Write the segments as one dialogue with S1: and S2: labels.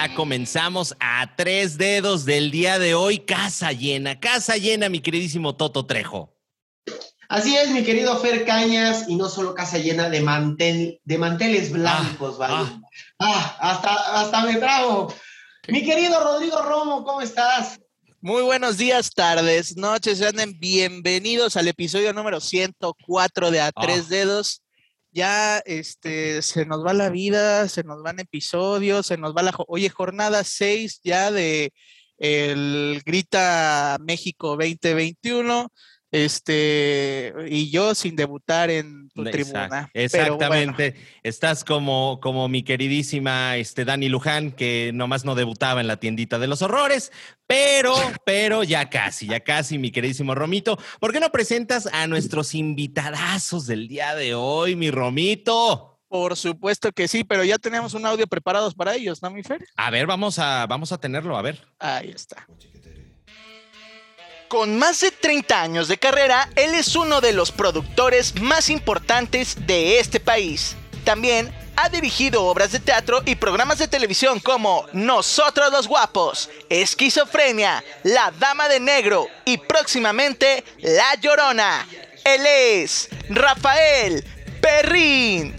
S1: ya comenzamos a tres dedos del día de hoy. Casa llena, casa llena, mi queridísimo Toto Trejo.
S2: Así es, mi querido Fer Cañas, y no solo casa llena de, mantel, de manteles blancos, ¿vale? Ah, ah hasta, hasta me trago. Mi querido Rodrigo Romo, ¿cómo estás?
S3: Muy buenos días, tardes, noches, sean bienvenidos al episodio número 104 de A Tres ah. Dedos ya este, se nos va la vida, se nos van episodios, se nos va la... Oye, jornada 6 ya de el Grita México 2021 este, y yo sin debutar en tu tribuna.
S1: Exactamente. Estás como, como mi queridísima este, Dani Luján, que nomás no debutaba en la tiendita de los horrores, pero, pero ya casi, ya casi, mi queridísimo Romito. ¿Por qué no presentas a nuestros invitadazos del día de hoy, mi Romito?
S3: Por supuesto que sí, pero ya tenemos un audio preparados para ellos, ¿no, mi Fer?
S1: A ver, vamos a, vamos a tenerlo, a ver.
S3: Ahí está. Con más de 30 años de carrera, él es uno de los productores más importantes de este país. También ha dirigido obras de teatro y programas de televisión como Nosotros los Guapos, Esquizofrenia, La Dama de Negro y próximamente La Llorona. Él es Rafael Perrín.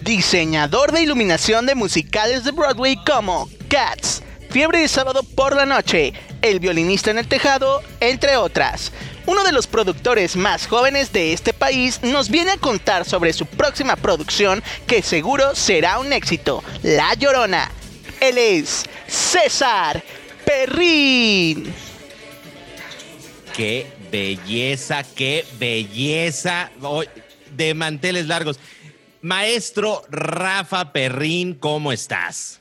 S3: Diseñador de iluminación de musicales de Broadway como Cats, Fiebre de Sábado por la Noche, El violinista en el tejado, entre otras. Uno de los productores más jóvenes de este país nos viene a contar sobre su próxima producción que seguro será un éxito, La Llorona. Él es César Perrín.
S1: Qué belleza, qué belleza de manteles largos. Maestro Rafa Perrín, ¿cómo estás?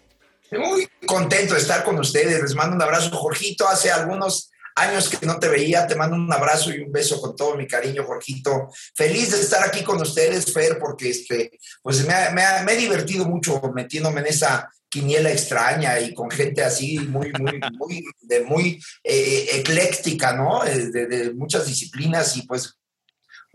S4: Muy contento de estar con ustedes. Les mando un abrazo, Jorgito. Hace algunos años que no te veía, te mando un abrazo y un beso con todo mi cariño, Jorgito. Feliz de estar aquí con ustedes, Fer, porque este, pues me, he divertido mucho metiéndome en esa quiniela extraña y con gente así muy, muy, muy, de muy eh, ecléctica, ¿no? Eh, de, muchas disciplinas y pues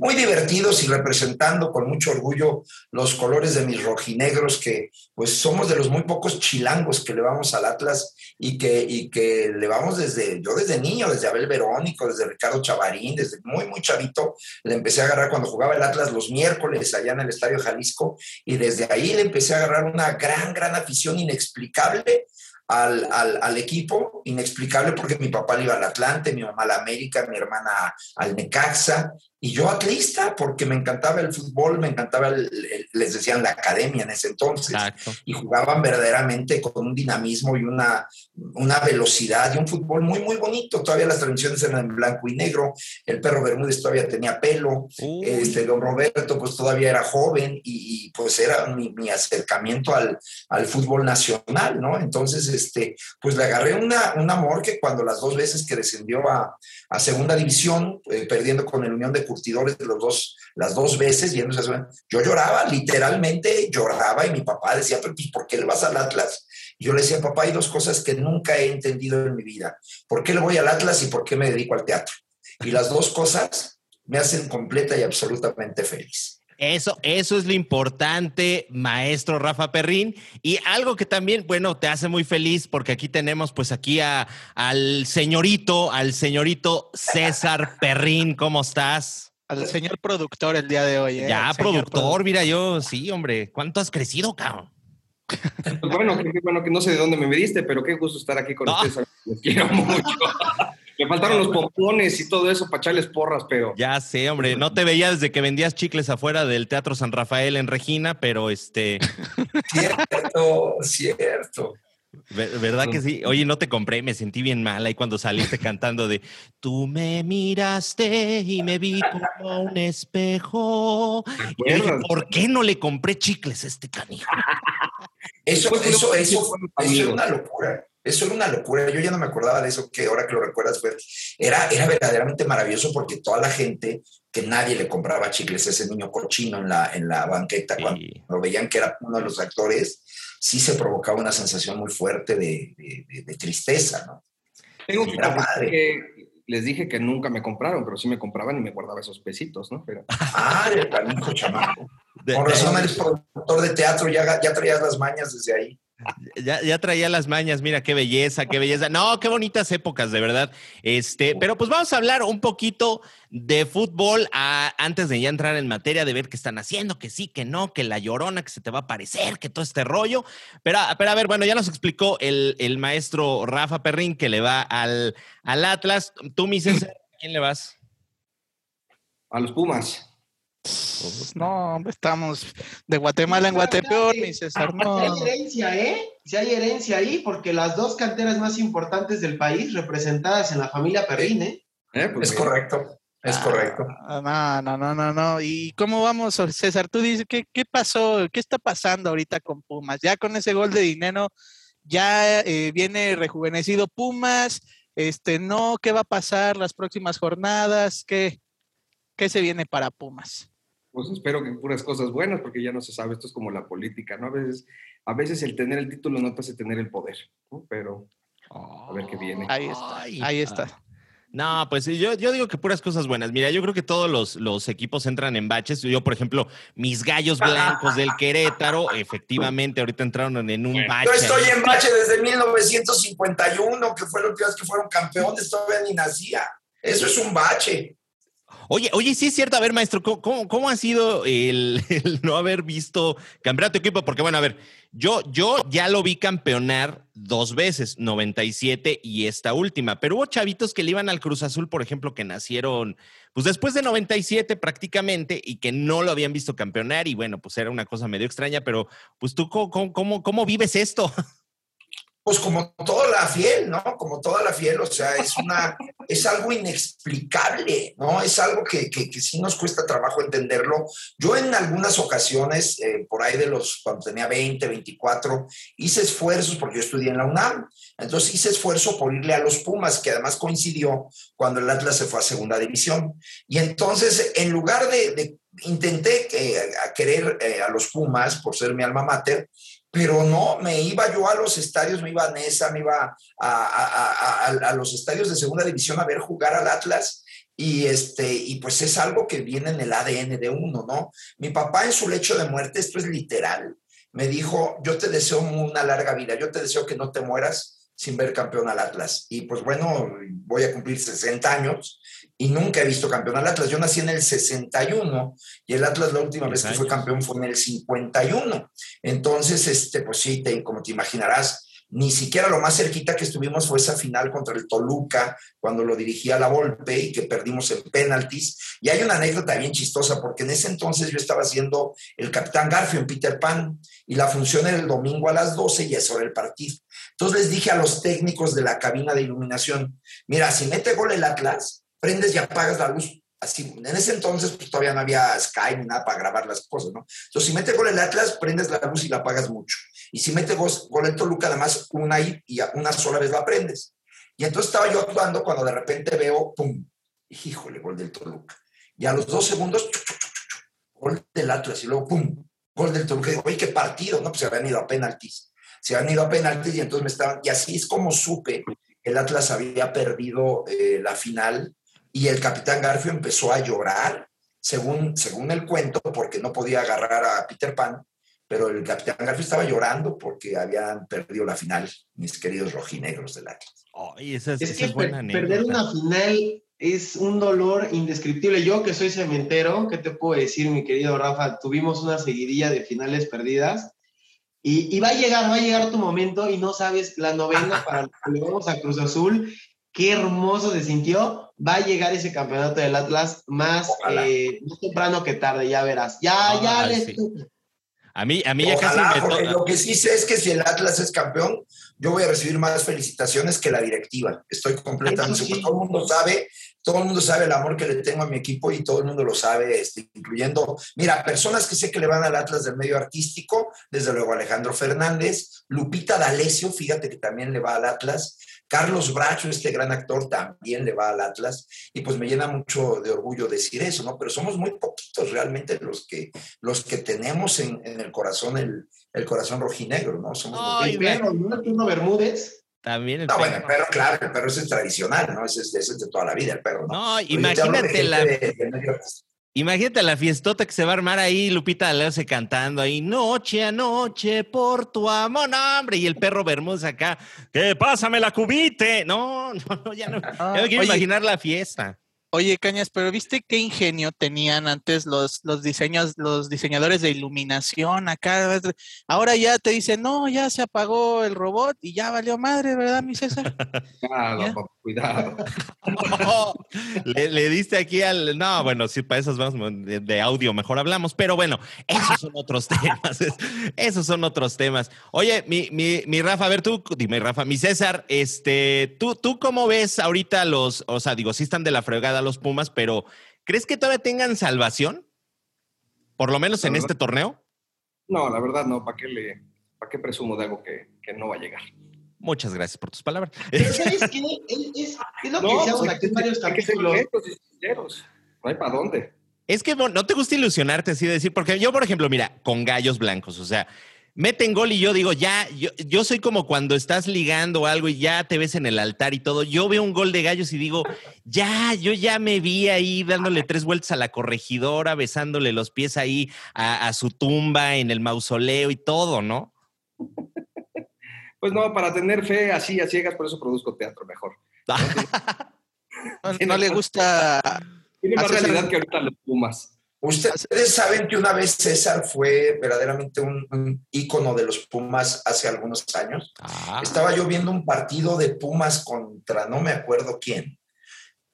S4: muy divertidos y representando con mucho orgullo los colores de mis rojinegros, que pues somos de los muy pocos chilangos que le vamos al Atlas y que, y que le vamos desde, yo desde niño, desde Abel Verónico, desde Ricardo Chavarín, desde muy, muy chavito, le empecé a agarrar cuando jugaba el Atlas los miércoles allá en el Estadio Jalisco y desde ahí le empecé a agarrar una gran, gran afición inexplicable al, al, equipo, inexplicable porque mi papá le iba al Atlante, mi mamá al América, mi hermana al Necaxa, y yo atlista porque me encantaba el fútbol, me encantaba, les decían la academia en ese entonces, y jugaban verdaderamente con un dinamismo y una, una velocidad y un fútbol muy, muy bonito. Todavía las transmisiones eran en blanco y negro, el perro Bermúdez todavía tenía pelo, este, don Roberto pues todavía era joven y, pues era mi, mi acercamiento al, al, fútbol nacional, ¿no? Entonces, este, pues le agarré una, un amor que cuando las dos veces que descendió a, a segunda división, eh, perdiendo con el Unión de Curtidores de los dos, las dos veces, yo lloraba, literalmente lloraba y mi papá decía, pero ¿por qué le vas al Atlas? Y yo le decía, papá, hay dos cosas que nunca he entendido en mi vida. ¿Por qué le voy al Atlas y por qué me dedico al teatro? Y las dos cosas me hacen completa y absolutamente feliz.
S1: Eso, eso es lo importante, maestro Rafa Perrín. Y algo que también, bueno, te hace muy feliz porque aquí tenemos pues aquí a, al señorito, al señorito César Perrín. ¿Cómo estás?
S3: Al señor productor el día de hoy. ¿eh?
S1: Ya, productor, mira yo, sí, hombre. ¿Cuánto has crecido, cabrón?
S5: Pues bueno, qué bueno que no sé de dónde me mediste, pero qué gusto estar aquí con ustedes. Los quiero mucho. Me faltaron los pompones y todo eso para echarles porras, pero.
S1: Ya sé, hombre. No te veía desde que vendías chicles afuera del Teatro San Rafael en Regina, pero este.
S4: Cierto, cierto.
S1: ¿Verdad que sí? Oye, no te compré, me sentí bien mal ahí cuando saliste cantando de Tú me miraste y me vi como un espejo. Y dije, ¿por qué no le compré chicles a este canijo?
S4: Eso, eso, eso, eso es una locura. Eso era una locura. Yo ya no me acordaba de eso, que ahora que lo recuerdas, era, era verdaderamente maravilloso porque toda la gente, que nadie le compraba chicles a ese niño cochino en la, en la banqueta, cuando lo veían que era uno de los actores, sí se provocaba una sensación muy fuerte de, de, tristeza, ¿no?
S5: Tengo que les dije que nunca me compraron, pero sí me compraban y me guardaba esos pesitos, ¿no? Pero...
S4: Ah, el chamaco. Por razón eres productor de teatro, ya, ya traías las mañas desde ahí.
S1: Ya, ya, traía las mañas, mira qué belleza, qué belleza. No, qué bonitas épocas, de verdad. Este, pero pues vamos a hablar un poquito de fútbol antes de ya entrar en materia, de ver qué están haciendo, que sí, que no, que la llorona, que se te va a parecer, que todo este rollo. Pero, pero a ver, bueno, ya nos explicó el, el maestro Rafa Perrín que le va al, al Atlas. Tú, mi César, ¿a quién le vas?
S5: A los Pumas.
S3: No, estamos de Guatemala en Guatepeor, mi César. No.
S2: Si hay herencia, ¿eh? Si hay herencia ahí, porque las dos canteras más importantes del país representadas en la familia Perrín, ¿eh?
S4: eh pues es correcto. Es ah, correcto.
S3: No, no, no, no, no. ¿Y cómo vamos, César? Tú dices, ¿qué, ¿qué pasó? ¿Qué está pasando ahorita con Pumas? Ya con ese gol de dinero, ya eh, viene rejuvenecido Pumas. Este, no, ¿qué va a pasar las próximas jornadas? ¿Qué, qué se viene para Pumas?
S5: pues espero que puras cosas buenas, porque ya no se sabe, esto es como la política, ¿no? A veces, a veces el tener el título no te hace tener el poder, ¿no? Pero a ver qué viene.
S3: Ahí está, ahí está.
S1: No, pues yo, yo digo que puras cosas buenas. Mira, yo creo que todos los, los, equipos entran en baches. Yo, por ejemplo, mis gallos blancos del Querétaro, efectivamente, ahorita entraron en un bache.
S4: Yo estoy en bache desde 1951, que fue lo que que fueron campeones, todavía ni nacía. Eso es un bache.
S1: Oye, oye, sí es cierto. A ver, maestro, ¿cómo, ha sido el, no haber visto campeonato equipo? Porque, bueno, a ver, yo, yo ya lo vi campeonar dos veces, 97 y esta última, pero hubo chavitos que le iban al Cruz Azul, por ejemplo, que nacieron, pues después de 97 prácticamente y que no lo habían visto campeonar y bueno, pues era una cosa medio extraña, pero pues tú, ¿cómo, cómo, cómo vives esto?
S4: pues como toda la fiel, ¿no? Como toda la fiel, o sea, es una, es algo inexplicable, ¿no? Es algo que, que, sí nos cuesta trabajo entenderlo. Yo en algunas ocasiones, eh, por ahí de los, cuando tenía 20, 24, hice esfuerzos, porque yo estudié en la UNAM, entonces hice esfuerzo por irle a los Pumas, que además coincidió cuando el Atlas se fue a segunda división. Y entonces, en lugar de, intenté eh, a querer eh, a los Pumas por ser mi alma mater, pero no, me iba yo a los estadios, me iba a Nesa, me iba a, los estadios de segunda división a ver jugar al Atlas. Y, este, y pues es algo que viene en el ADN de uno, ¿no? Mi papá en su lecho de muerte, esto es literal, me dijo, yo te deseo una larga vida, yo te deseo que no te mueras sin ver campeón al Atlas. Y pues bueno, voy a cumplir 60 años y nunca he visto campeón al Atlas. Yo nací en el 61 y el Atlas la última vez que fue campeón fue en el 51. Entonces, este, pues sí, como te imaginarás, ni siquiera lo más cerquita que estuvimos fue esa final contra el Toluca, cuando lo dirigía la Volpe y que perdimos en penaltis. Y hay una anécdota bien chistosa, porque en ese entonces yo estaba haciendo el Capitán Garfio en Peter Pan y la función era el domingo a las 12 y eso era el partido. Entonces les dije a los técnicos de la cabina de iluminación, mira, si mete gol el Atlas, prendes y apagas la luz. Así, en ese entonces pues, todavía no había Skype ni nada para grabar las cosas, ¿no? Entonces, si mete gol el Atlas, prendes la luz y la apagas mucho. Y si mete gol, el Toluca, además, una y, y una sola vez la prendes. Y entonces estaba yo actuando cuando de repente veo, ¡pum! Híjole, gol del Toluca. Y a los dos segundos, gol del Atlas. Y luego, ¡pum! Gol del Toluca. Y digo, oye, qué partido, ¿no? Pues se habían ido a penaltis. Se habían ido a penaltis y entonces me estaban. Y así es como supe que el Atlas había perdido eh, la final y el capitán Garfio empezó a llorar, según, según el cuento, porque no podía agarrar a Peter Pan, pero el capitán Garfio estaba llorando porque habían perdido la final, mis queridos rojinegros del Atlas.
S2: es, que perder una final es un dolor indescriptible. Yo que soy cementero, ¿qué te puedo decir, mi querido Rafa? Tuvimos una seguidilla de finales perdidas y, y va a llegar, va a llegar tu momento y no sabes la novena para que vamos a Cruz Azul qué hermoso se sintió. Va a llegar ese campeonato del Atlas más, eh, temprano que tarde, ya verás. Ya, ya
S1: A mí, a mí ya casi
S4: me Lo que sí sé es que si el Atlas es campeón, yo voy a recibir más felicitaciones que la directiva. Estoy completamente Todo el mundo sabe, todo el mundo sabe el amor que le tengo a mi equipo y todo el mundo lo sabe, este, incluyendo, mira, personas que sé que le van al Atlas del medio artístico, desde luego Alejandro Fernández, Lupita D'Alessio, fíjate que también le va al Atlas, Carlos Bracho, este gran actor, también le va al Atlas y pues me llena mucho de orgullo decir eso, ¿no? Pero somos muy poquitos realmente los que, los que tenemos en, el corazón el, el, corazón rojinegro, ¿no? Somos
S2: el perro, ¿no? Bermúdez.
S1: También el
S4: no, bueno, el perro, claro, el perro es tradicional, ¿no? Ese es, de toda la vida, el perro,
S1: ¿no? No, imagínate la... Imagínate la fiestota que se va a armar ahí, Lupita D'Alessio cantando ahí, noche a noche por tu amor, no, hombre, y el perro Bermúdez acá, que pásame la cubite. No, no, no, ya no, ya me quiero
S3: Oye.
S1: imaginar la fiesta.
S3: Oye, Cañas, pero ¿viste qué ingenio tenían antes los, los diseños, los diseñadores de iluminación acá? Ahora ya te dicen, no, ya se apagó el robot y ya valió madre, ¿verdad, mi César?
S5: Papá, cuidado.
S1: le, le diste aquí al. No, bueno, sí, para esas vamos de, de audio mejor hablamos, pero bueno, esos son otros temas. es- Esos son otros temas. Oye, mi, mi, mi Rafa, a ver tú, dime, Rafa, mi César, este, ¿tú, ¿tú cómo ves ahorita los, o sea, digo, sí están de la fregada los Pumas, pero ¿crees que todavía tengan salvación? Por lo menos en
S5: La
S1: este torneo.
S5: No, la verdad no, ¿para qué le, para qué presumo de algo que, que no va a llegar?
S1: Muchas gracias por tus palabras.
S2: Pero ¿sabes qué? Es, es- es lo que decíamos
S5: pues,
S2: aquí en varios
S5: hay que ser
S2: capítulos.
S5: honestos y sinceros. No hay para dónde.
S1: Es que bueno, no te gusta ilusionarte así de decir, porque yo, por ejemplo, mira, con gallos blancos, o sea, meten gol y yo digo, ya, yo, yo soy como cuando estás ligando algo y ya te ves en el altar y todo. Yo veo un gol de gallos y digo, ya, yo ya me vi ahí dándole tres vueltas a la corregidora, besándole los pies ahí a, a su tumba en el mausoleo y todo, ¿no?
S5: Pues no, para tener fe así a ciegas, por eso produzco teatro mejor.
S3: No, no le gusta.
S5: Tiene más realidad que ahorita los Pumas.
S4: Ustedes saben que una vez César fue verdaderamente un, un ícono de los Pumas hace algunos años.
S1: Ah,
S4: Estaba yo viendo un partido de Pumas contra no me acuerdo quién.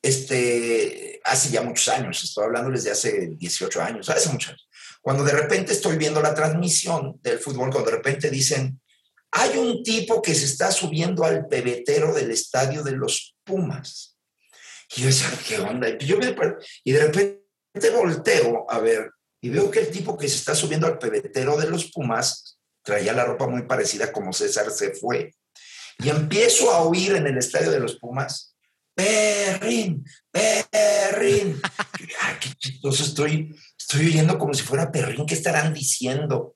S4: Este, hace ya muchos años, estoy hablándoles de hace 18 años, hace muchos años. Cuando de repente estoy viendo la transmisión del fútbol, cuando de repente dicen, hay un tipo que se está subiendo al pebetero del estadio de los Pumas. Y yo decía, ¿qué onda? Y, yo me- y de repente volteo a ver y veo que el tipo que se está subiendo al pebetero de los Pumas traía la ropa muy parecida como César se fue. Y empiezo a oír en el estadio de los Pumas, perrín, perrín. Ay, qué chistoso estoy, estoy oyendo como si fuera perrín, ¿qué estarán diciendo?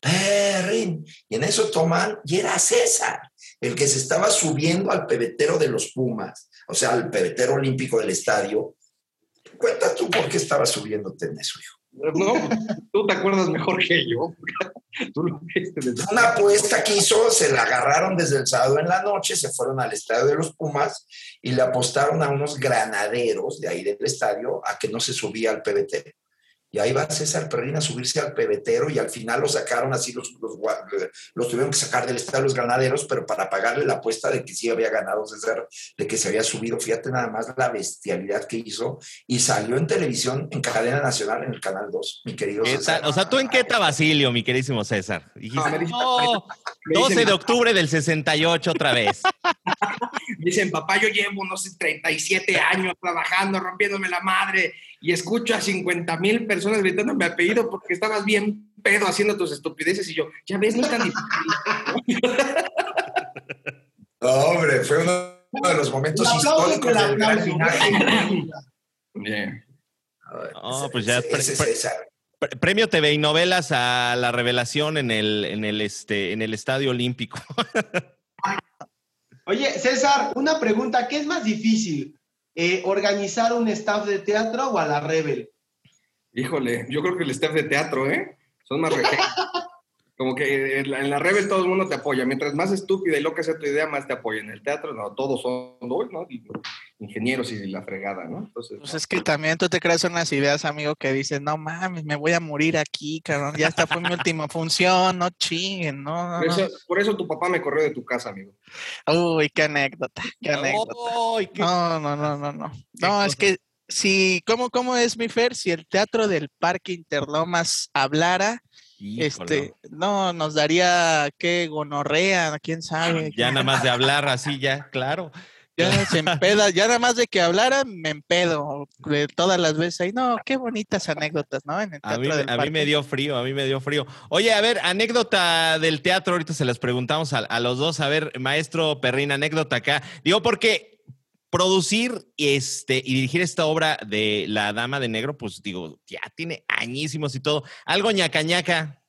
S4: Perrín. Y en eso toman, y era César, el que se estaba subiendo al pebetero de los Pumas, o sea, al pebetero olímpico del estadio. Cuenta tú por qué estabas subiéndote en eso, hijo.
S5: No, tú te acuerdas mejor que yo. Tú lo viste desde-
S4: Una apuesta que hizo, se la agarraron desde el sábado en la noche, se fueron al estadio de los Pumas y le apostaron a unos granaderos de ahí del estadio a que no se subía al PBT. Y ahí va César Perrín a subirse al pebetero y al final lo sacaron así, los, los, los tuvieron que sacar del estadio los granaderos, pero para pagarle la apuesta de que sí había ganado César, de que se había subido. Fíjate nada más la bestialidad que hizo y salió en televisión en cadena nacional en el canal 2, mi querido
S1: ¿qué
S4: César.
S1: O sea, tú en qué Basilio, mi queridísimo César. Dijiste,
S5: No, me dicen-
S1: "No,
S5: me
S1: 12
S5: dicen-
S1: de octubre del 68 otra vez.
S5: Me dicen, papá, yo llevo, no sé, 37 años trabajando, rompiéndome la madre, y escucho a 50 mil personas gritando mi apellido porque estabas bien pedo haciendo tus estupideces, y yo, ya ves, no es tan difícil.
S4: No, hombre, fue uno, uno de los momentos históricos
S2: le
S4: del gran
S2: aplauso.
S4: final.
S5: Bien.
S1: No, pues ya. Pre- Premio TV y novelas a la revelación en el, en el, este, en el Estadio Olímpico.
S2: Oye, César, una pregunta, ¿qué es más difícil? Eh, ¿Organizar un staff de teatro o a la Rebel?
S5: Híjole, yo creo que el staff de teatro, ¿eh? Son más rejeos. Como que en la, en la Rebel todo el mundo te apoya. Mientras más estúpida y loca sea tu idea, más te apoya. En el teatro, no, todos son ¿no? Ingenieros y la fregada, ¿no? Entonces,
S3: Pues es que también tú te creas unas ideas, amigo, que dices, no mames, me voy a morir aquí, cabrón. Ya esta fue mi última función, no chinguen, no, no,
S5: por, eso, por eso tu papá me corrió de tu casa, amigo.
S3: Uy, qué anécdota, qué anécdota.
S1: ¡Ay, qué-
S3: No, no, no, no, no. No, es que si, ¿cómo, cómo es mi Fer? Si el teatro del Parque Interlomas hablara,
S1: Híjole.
S3: este, no, nos daría, ¿qué? Gonorrea, quién sabe.
S1: Ya nada más de hablar así, ya, claro.
S3: Ya se empeda, ya nada más de que hablara, me empedo de todas las veces ahí. No, qué bonitas anécdotas, ¿no? En el
S1: A
S3: teatro
S1: mí,
S3: del
S1: a mí me dio frío, a mí me dio frío. Oye, a ver, anécdota del teatro, ahorita se las preguntamos a, a los dos. A ver, maestro Perrín, anécdota acá. Digo, porque producir este, y dirigir esta obra de La Dama de Negro, pues digo, ya tiene añísimos y todo. Algo ñaca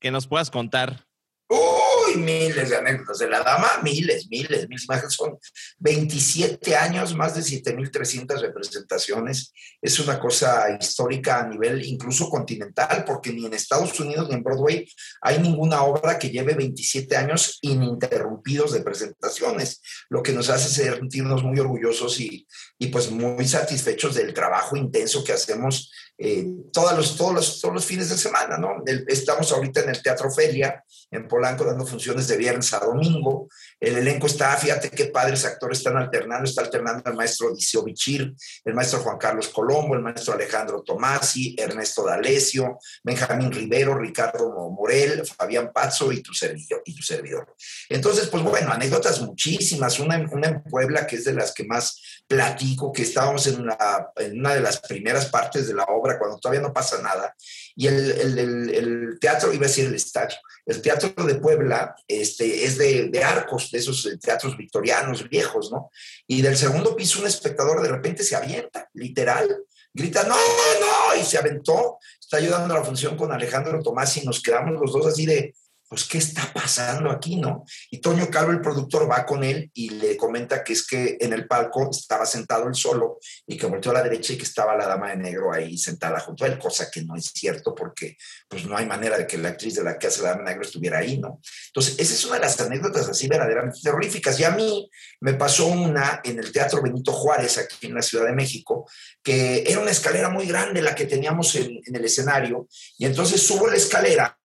S1: que nos puedas contar.
S4: Uy, Miles de anécdotas de la dama, miles, miles, miles. Son 27 años, más de 7.300 representaciones. Es una cosa histórica a nivel incluso continental, porque ni en Estados Unidos ni en Broadway hay ninguna obra que lleve 27 años ininterrumpidos de presentaciones, lo que nos hace sentirnos muy orgullosos y, y pues muy satisfechos del trabajo intenso que hacemos eh, todos, los, todos, los, todos los fines de semana, ¿no? estamos ahorita en el Teatro Feria, en Polanco, dando funciones de viernes a domingo. El elenco está, fíjate qué padres actores están alternando, está alternando el maestro Odiseo Bichir, el maestro Juan Carlos Colombo, el maestro Alejandro Tomasi, Ernesto D'Alessio, Benjamín Rivero, Ricardo Morel, Fabián Pazzo y tu servidor. Y tu servidor. Entonces, pues bueno, anécdotas muchísimas. Una, una en Puebla que es de las que más platico, que estábamos en, en una de las primeras partes de la obra cuando todavía no pasa nada. Y el, el, teatro, iba a decir el estadio, el teatro de Puebla este, es de, de, arcos, de esos eh, teatros victorianos viejos, ¿no? Y del segundo piso un espectador de repente se avienta, literal, grita, no, no, y se aventó, está ayudando a la función con Alejandro Tomás y nos quedamos los dos así de, pues, ¿qué está pasando aquí, no? Y Toño Calvo, el productor, va con él y le comenta que es que en el palco estaba sentado él solo y que volteó a la derecha y que estaba la dama de negro ahí sentada junto a él, cosa que no es cierto porque pues no hay manera de que la actriz de la que hace la dama de negro estuviera ahí, ¿no? Entonces, esa es una de las anécdotas así verdaderamente terroríficas. Y a mí me pasó una en el Teatro Benito Juárez, aquí en la Ciudad de México, que era una escalera muy grande la que teníamos en, en el escenario y entonces subo la escalera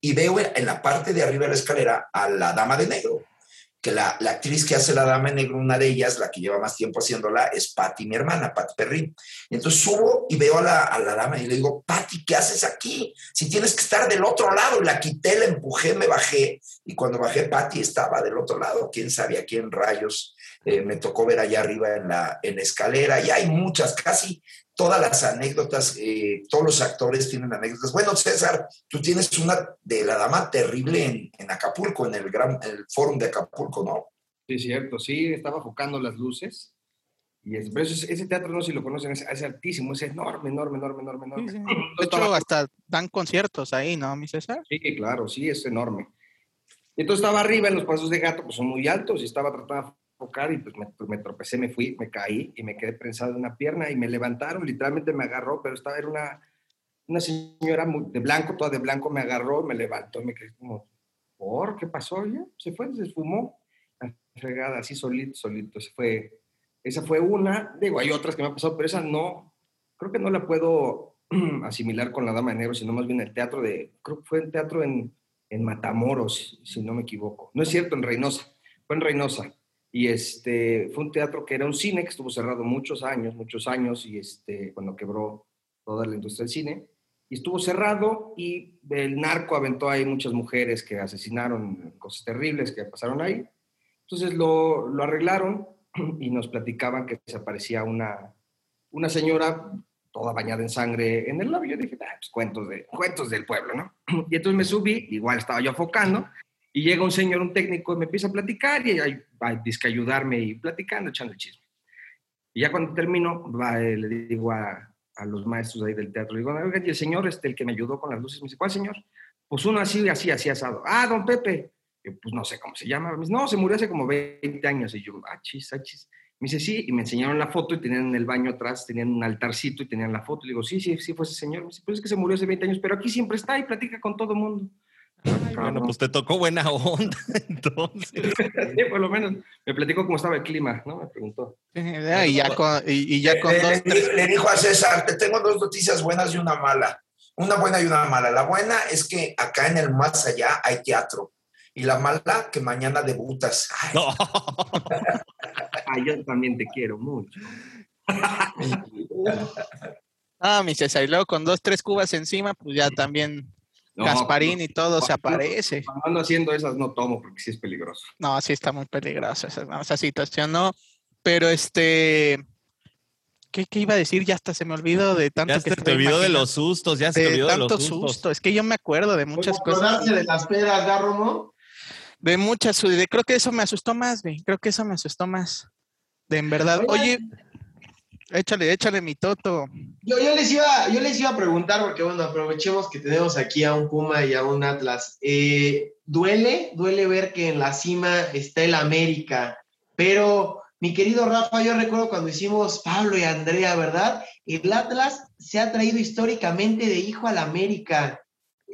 S4: y veo en la parte de arriba de la escalera a la dama de negro, que la, la, actriz que hace la dama de negro, una de ellas, la que lleva más tiempo haciéndola, es Patty, mi hermana, Patty Perrin. Y entonces subo y veo a la, a la dama y le digo, Patty, ¿qué haces aquí? Si tienes que estar del otro lado. La quité, la empujé, me bajé. Y cuando bajé, Patty estaba del otro lado. ¿Quién sabía quién rayos? Eh, me tocó ver allá arriba en la, en la escalera. Y hay muchas, casi todas las anécdotas, eh, todos los actores tienen anécdotas. Bueno, César, tú tienes una de la dama terrible en, Acapulco, en el gran el fórum de Acapulco, ¿no?
S5: Sí, cierto, sí, estaba enfocando las luces. Y es, pero ese, teatro, no sé si lo conocen, es, altísimo, es enorme, enorme, enorme, enorme, enorme.
S3: De hecho, hasta dan conciertos ahí, ¿no, mi César?
S5: Sí, claro, sí, es enorme. Entonces estaba arriba en los pasos de gato, pues son muy altos, y estaba tratando y pues, pues me, tropecé, me fui, me caí y me quedé prensado en una pierna y me levantaron, literalmente me agarró, pero estaba, era una, una señora de blanco, toda de blanco, me agarró, me levantó, me quedé como, ¿por qué pasó? Ya, se fue, se esfumó, fregada, así solito, solito, se fue. Esa fue una, digo, hay otras que me han pasado, pero esa no, creo que no la puedo asimilar con la Dama de Negro, sino más bien el teatro de, creo que fue el teatro en, en Matamoros, si no me equivoco. No es cierto, en Reynosa, fue en Reynosa. Y este, fue un teatro que era un cine que estuvo cerrado muchos años, muchos años, y este, cuando quebró toda la industria del cine. Y estuvo cerrado y el narco aventó ahí muchas mujeres que asesinaron, cosas terribles que pasaron ahí. Entonces lo, lo arreglaron y nos platicaban que se aparecía una, una señora toda bañada en sangre en el labio. Yo dije, ah, pues cuentos, de, cuentos del pueblo, ¿no? Y entonces me subí, igual estaba yo enfocando, y llega un señor, un técnico, y me empieza a platicar y hay que ayudarme y platicando, echando el chisme. Y ya cuando termino, eh, le digo a, a, los maestros ahí del teatro, digo, oigan, y el señor, este, el que me ayudó con las luces, me dice, ¿cuál señor? Pues uno así, así, así asado. Ah, don Pepe. Yo, pues no sé cómo se llama. Me dice, no, se murió hace como 20 años. Y yo, ah, chis, ah, chis. Me dice, sí, y me enseñaron la foto y tenían en el baño atrás, tenían un altarcito y tenían la foto. Le digo, sí, sí, sí fue ese señor. Me dice, pues es que se murió hace 20 años, pero aquí siempre está y platica con todo el mundo
S1: bueno, pues te tocó buena onda, entonces.
S5: sí, por lo menos me platicó cómo estaba el clima, ¿no? Me preguntó.
S3: y ya con, y, ya con
S4: dos, le, dijo a César, te tengo dos noticias buenas y una mala. Una buena y una mala. La buena es que acá en el más allá hay teatro. Y la mala, que mañana debutas.
S5: Ay. yo también te quiero mucho.
S3: ah, mi César, y luego con dos, tres cubas encima, pues ya también Gasparín y todo se aparece.
S5: Cuando ando haciendo esas no tomo porque sí es peligroso.
S3: No, sí está muy peligroso esa, situación, ¿no? Pero este, ¿Qué, ¿qué, iba a decir? Ya hasta se me olvidó de tanto
S1: ya
S3: que
S1: se te olvidó de los sustos, ya se te olvidó de los
S3: sustos. Susto. Es que yo me acuerdo de muchas cosas.
S2: de las peras, Garromo?
S3: De muchas, de, creo que eso me asustó más, güey. Creo que eso me asustó más. De en verdad. Oye, échale, échale mi toto.
S2: Yo, les iba, yo les iba a preguntar, porque bueno, aprovechemos que tenemos aquí a un Puma y a un Atlas. Eh, duele, duele ver que en la cima está el América, pero mi querido Rafa, yo recuerdo cuando hicimos Pablo y Andrea, ¿verdad? El Atlas se ha traído históricamente de hijo al América.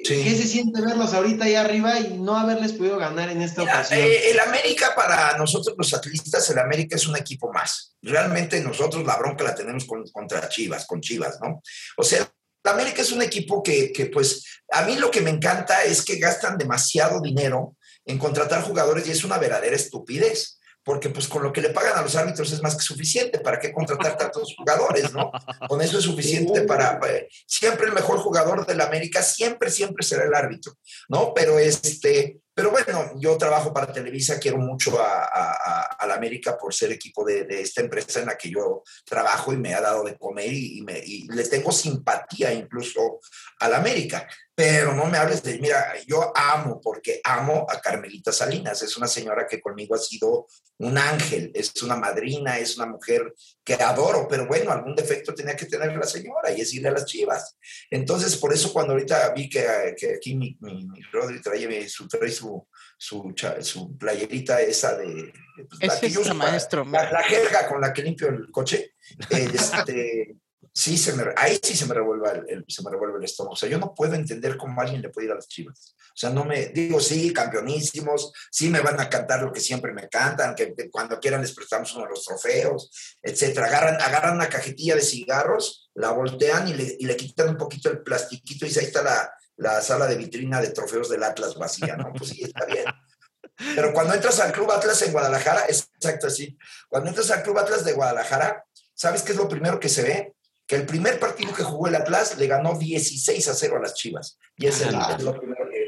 S2: ¿Qué se siente verlos ahorita ahí arriba y no haberles podido ganar en esta ocasión?
S4: Eh, el América para nosotros los atlistas, el América es un equipo más. Realmente nosotros la bronca la tenemos contra Chivas, con Chivas, ¿no? O sea, el América es un equipo que, que, pues, a mí lo que me encanta es que gastan demasiado dinero en contratar jugadores y es una verdadera estupidez porque pues con lo que le pagan a los árbitros es más que suficiente. ¿Para qué contratar tantos jugadores, no? Con eso es suficiente para... Eh, siempre el mejor jugador de la América, siempre, siempre será el árbitro, ¿no? Pero este... Pero bueno, yo trabajo para Televisa, quiero mucho a, a, la América por ser equipo de, de, esta empresa en la que yo trabajo y me ha dado de comer y, me, y le tengo simpatía incluso a la América. Pero no me hables de, mira, yo amo, porque amo a Carmelita Salinas. Es una señora que conmigo ha sido un ángel, es una madrina, es una mujer que adoro, pero bueno, algún defecto tenía que tener la señora y es irle a las chivas. Entonces, por eso cuando ahorita vi que, que aquí mi, mi, mi Rodri trae su, trae su, su, su, playerita esa de...
S3: Pues, la, es maestro,
S4: la, la, jerga con la que limpio el coche. este, sí se me, ahí sí se me, revuelve el, se me revuelve el estómago. O sea, yo no puedo entender cómo alguien le puede ir a las chivas. O sea, no me, digo, sí, campeonísimos, sí me van a cantar lo que siempre me cantan, que, cuando quieran les prestamos uno de los trofeos, etcétera. Agarran, agarran una cajetilla de cigarros, la voltean y le, y le quitan un poquito el plastiquito y ahí está la, la sala de vitrina de trofeos del Atlas vacía, ¿no? Pues sí, está bien. Pero cuando entras al Club Atlas en Guadalajara, es exacto así. Cuando entras al Club Atlas de Guadalajara, ¿sabes qué es lo primero que se ve? Que el primer partido que jugó el Atlas le ganó 16 a 0 a las Chivas. Y es, el, es lo primero que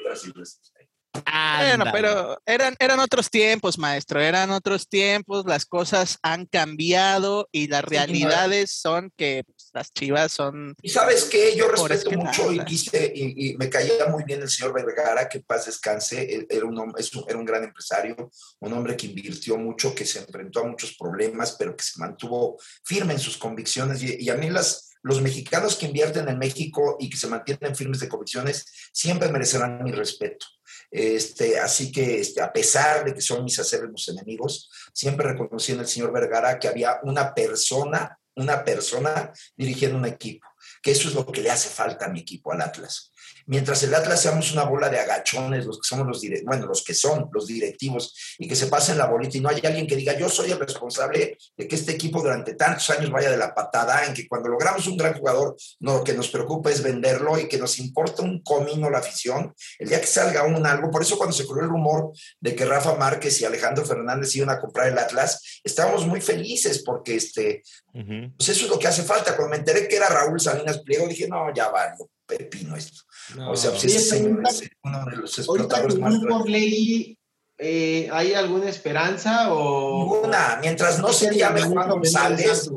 S3: Bueno, pero eran, eran otros tiempos, maestro, eran otros tiempos, las cosas han cambiado y las realidades son que las chivas son...
S4: Y sabes qué, yo respeto mucho y, quise, y, me caía muy bien el señor Vergara, que paz descanse, era un, hombre, era un gran empresario, un hombre que invirtió mucho, que se enfrentó a muchos problemas, pero que se mantuvo firme en sus convicciones. Y, y a mí las los mexicanos que invierten en México y que se mantienen firmes de convicciones siempre merecerán mi respeto. Este, así que este, a pesar de que son mis acérrimos enemigos, siempre reconocí en el señor Vergara que había una persona, una persona dirigiendo un equipo, que eso es lo que le hace falta a mi equipo, al Atlas mientras el Atlas seamos una bola de agachones, los que somos los bueno, los que son los directivos, y que se pasen la bolita y no hay alguien que diga, yo soy el responsable de que este equipo durante tantos años vaya de la patada, en que cuando logramos un gran jugador, lo que nos preocupa es venderlo y que nos importa un comino la afición, el día que salga un algo, por eso cuando se corrió el rumor de que Rafa Márquez y Alejandro Fernández iban a comprar el Atlas, estábamos muy felices porque este, pues eso es lo que hace falta. Cuando me enteré que era Raúl Salinas Pliego, dije, no, ya vale, pepino esto. O sea, pues ese señor es uno de los explotadores más
S2: grandes. Eh, ¿Hay alguna esperanza o...?
S4: Ninguna. Mientras no se llame Juan González,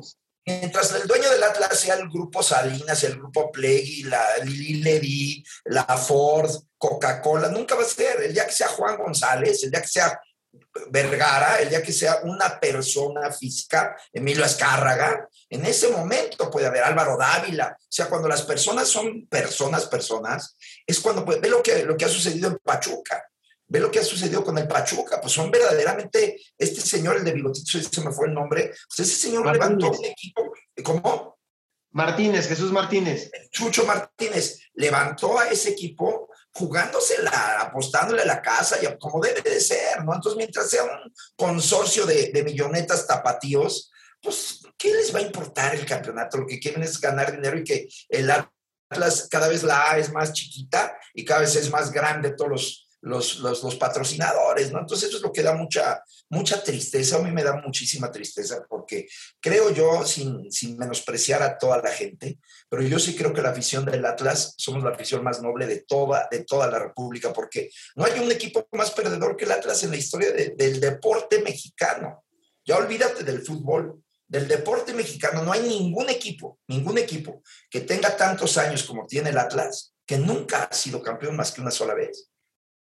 S4: mientras el dueño del Atlas sea el grupo Salinas, el grupo Pleggy, la Lili Ledy, la Ford, Coca-Cola, nunca va a ser. El día que sea Juan González, el día que sea Vergara, el día que sea una persona física, Emilio Azcárraga, en ese momento puede haber Álvaro Dávila. O sea, cuando las personas son personas, personas, es cuando puede, ve lo que, lo que ha sucedido en Pachuca, ve lo que ha sucedido con el Pachuca, pues son verdaderamente, este señor, el de Bigotito, se me fue el nombre, pues ese señor levantó un equipo, ¿cómo?
S2: Martínez, Jesús Martínez.
S4: Chucho Martínez levantó a ese equipo jugándosela, apostándole a la casa, y como debe de ser, ¿no? Entonces, mientras sea un consorcio de, de millonetas tapatíos, pues, ¿qué les va a importar el campeonato? Lo que quieren es ganar dinero y que el Atlas, cada vez la A es más chiquita y cada vez es más grande todos los los, los, patrocinadores, ¿no? Entonces eso es lo que da mucha, mucha tristeza, a mí me da muchísima tristeza porque creo yo, sin, sin menospreciar a toda la gente, pero yo sí creo que la afición del Atlas somos la afición más noble de toda, de toda la República, porque no hay un equipo más perdedor que el Atlas en la historia del deporte mexicano. Ya olvídate del fútbol, del deporte mexicano, no hay ningún equipo, ningún equipo que tenga tantos años como tiene el Atlas, que nunca ha sido campeón más que una sola vez.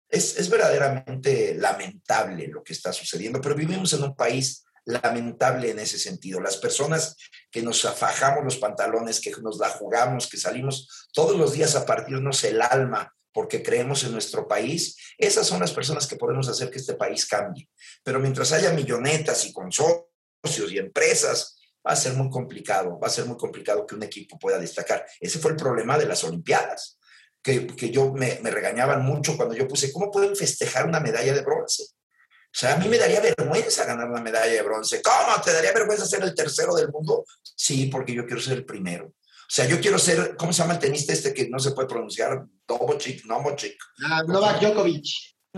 S4: Es, verdaderamente lamentable lo que está sucediendo, pero vivimos en un país lamentable en ese sentido. Las personas que nos afajamos los pantalones, que nos la jugamos, que salimos todos los días a partirnos el alma porque creemos en nuestro país, esas son las personas que podemos hacer que este país cambie. Pero mientras haya millonetas y consorcios y empresas, va a ser muy complicado, va a ser muy complicado que un equipo pueda destacar. Ese fue el problema de las Olimpiadas, que, yo me, me regañaban mucho cuando yo puse, ¿cómo pueden festejar una medalla de bronce? O sea, a mí me daría vergüenza ganar una medalla de bronce. ¿Cómo? ¿Te daría vergüenza ser el tercero del mundo? Sí, porque yo quiero ser el primero. O sea, yo quiero ser, ¿cómo se llama el tenista este que no se puede pronunciar? Dobochik, Nomochik.
S2: Ah, Novak Djokovic.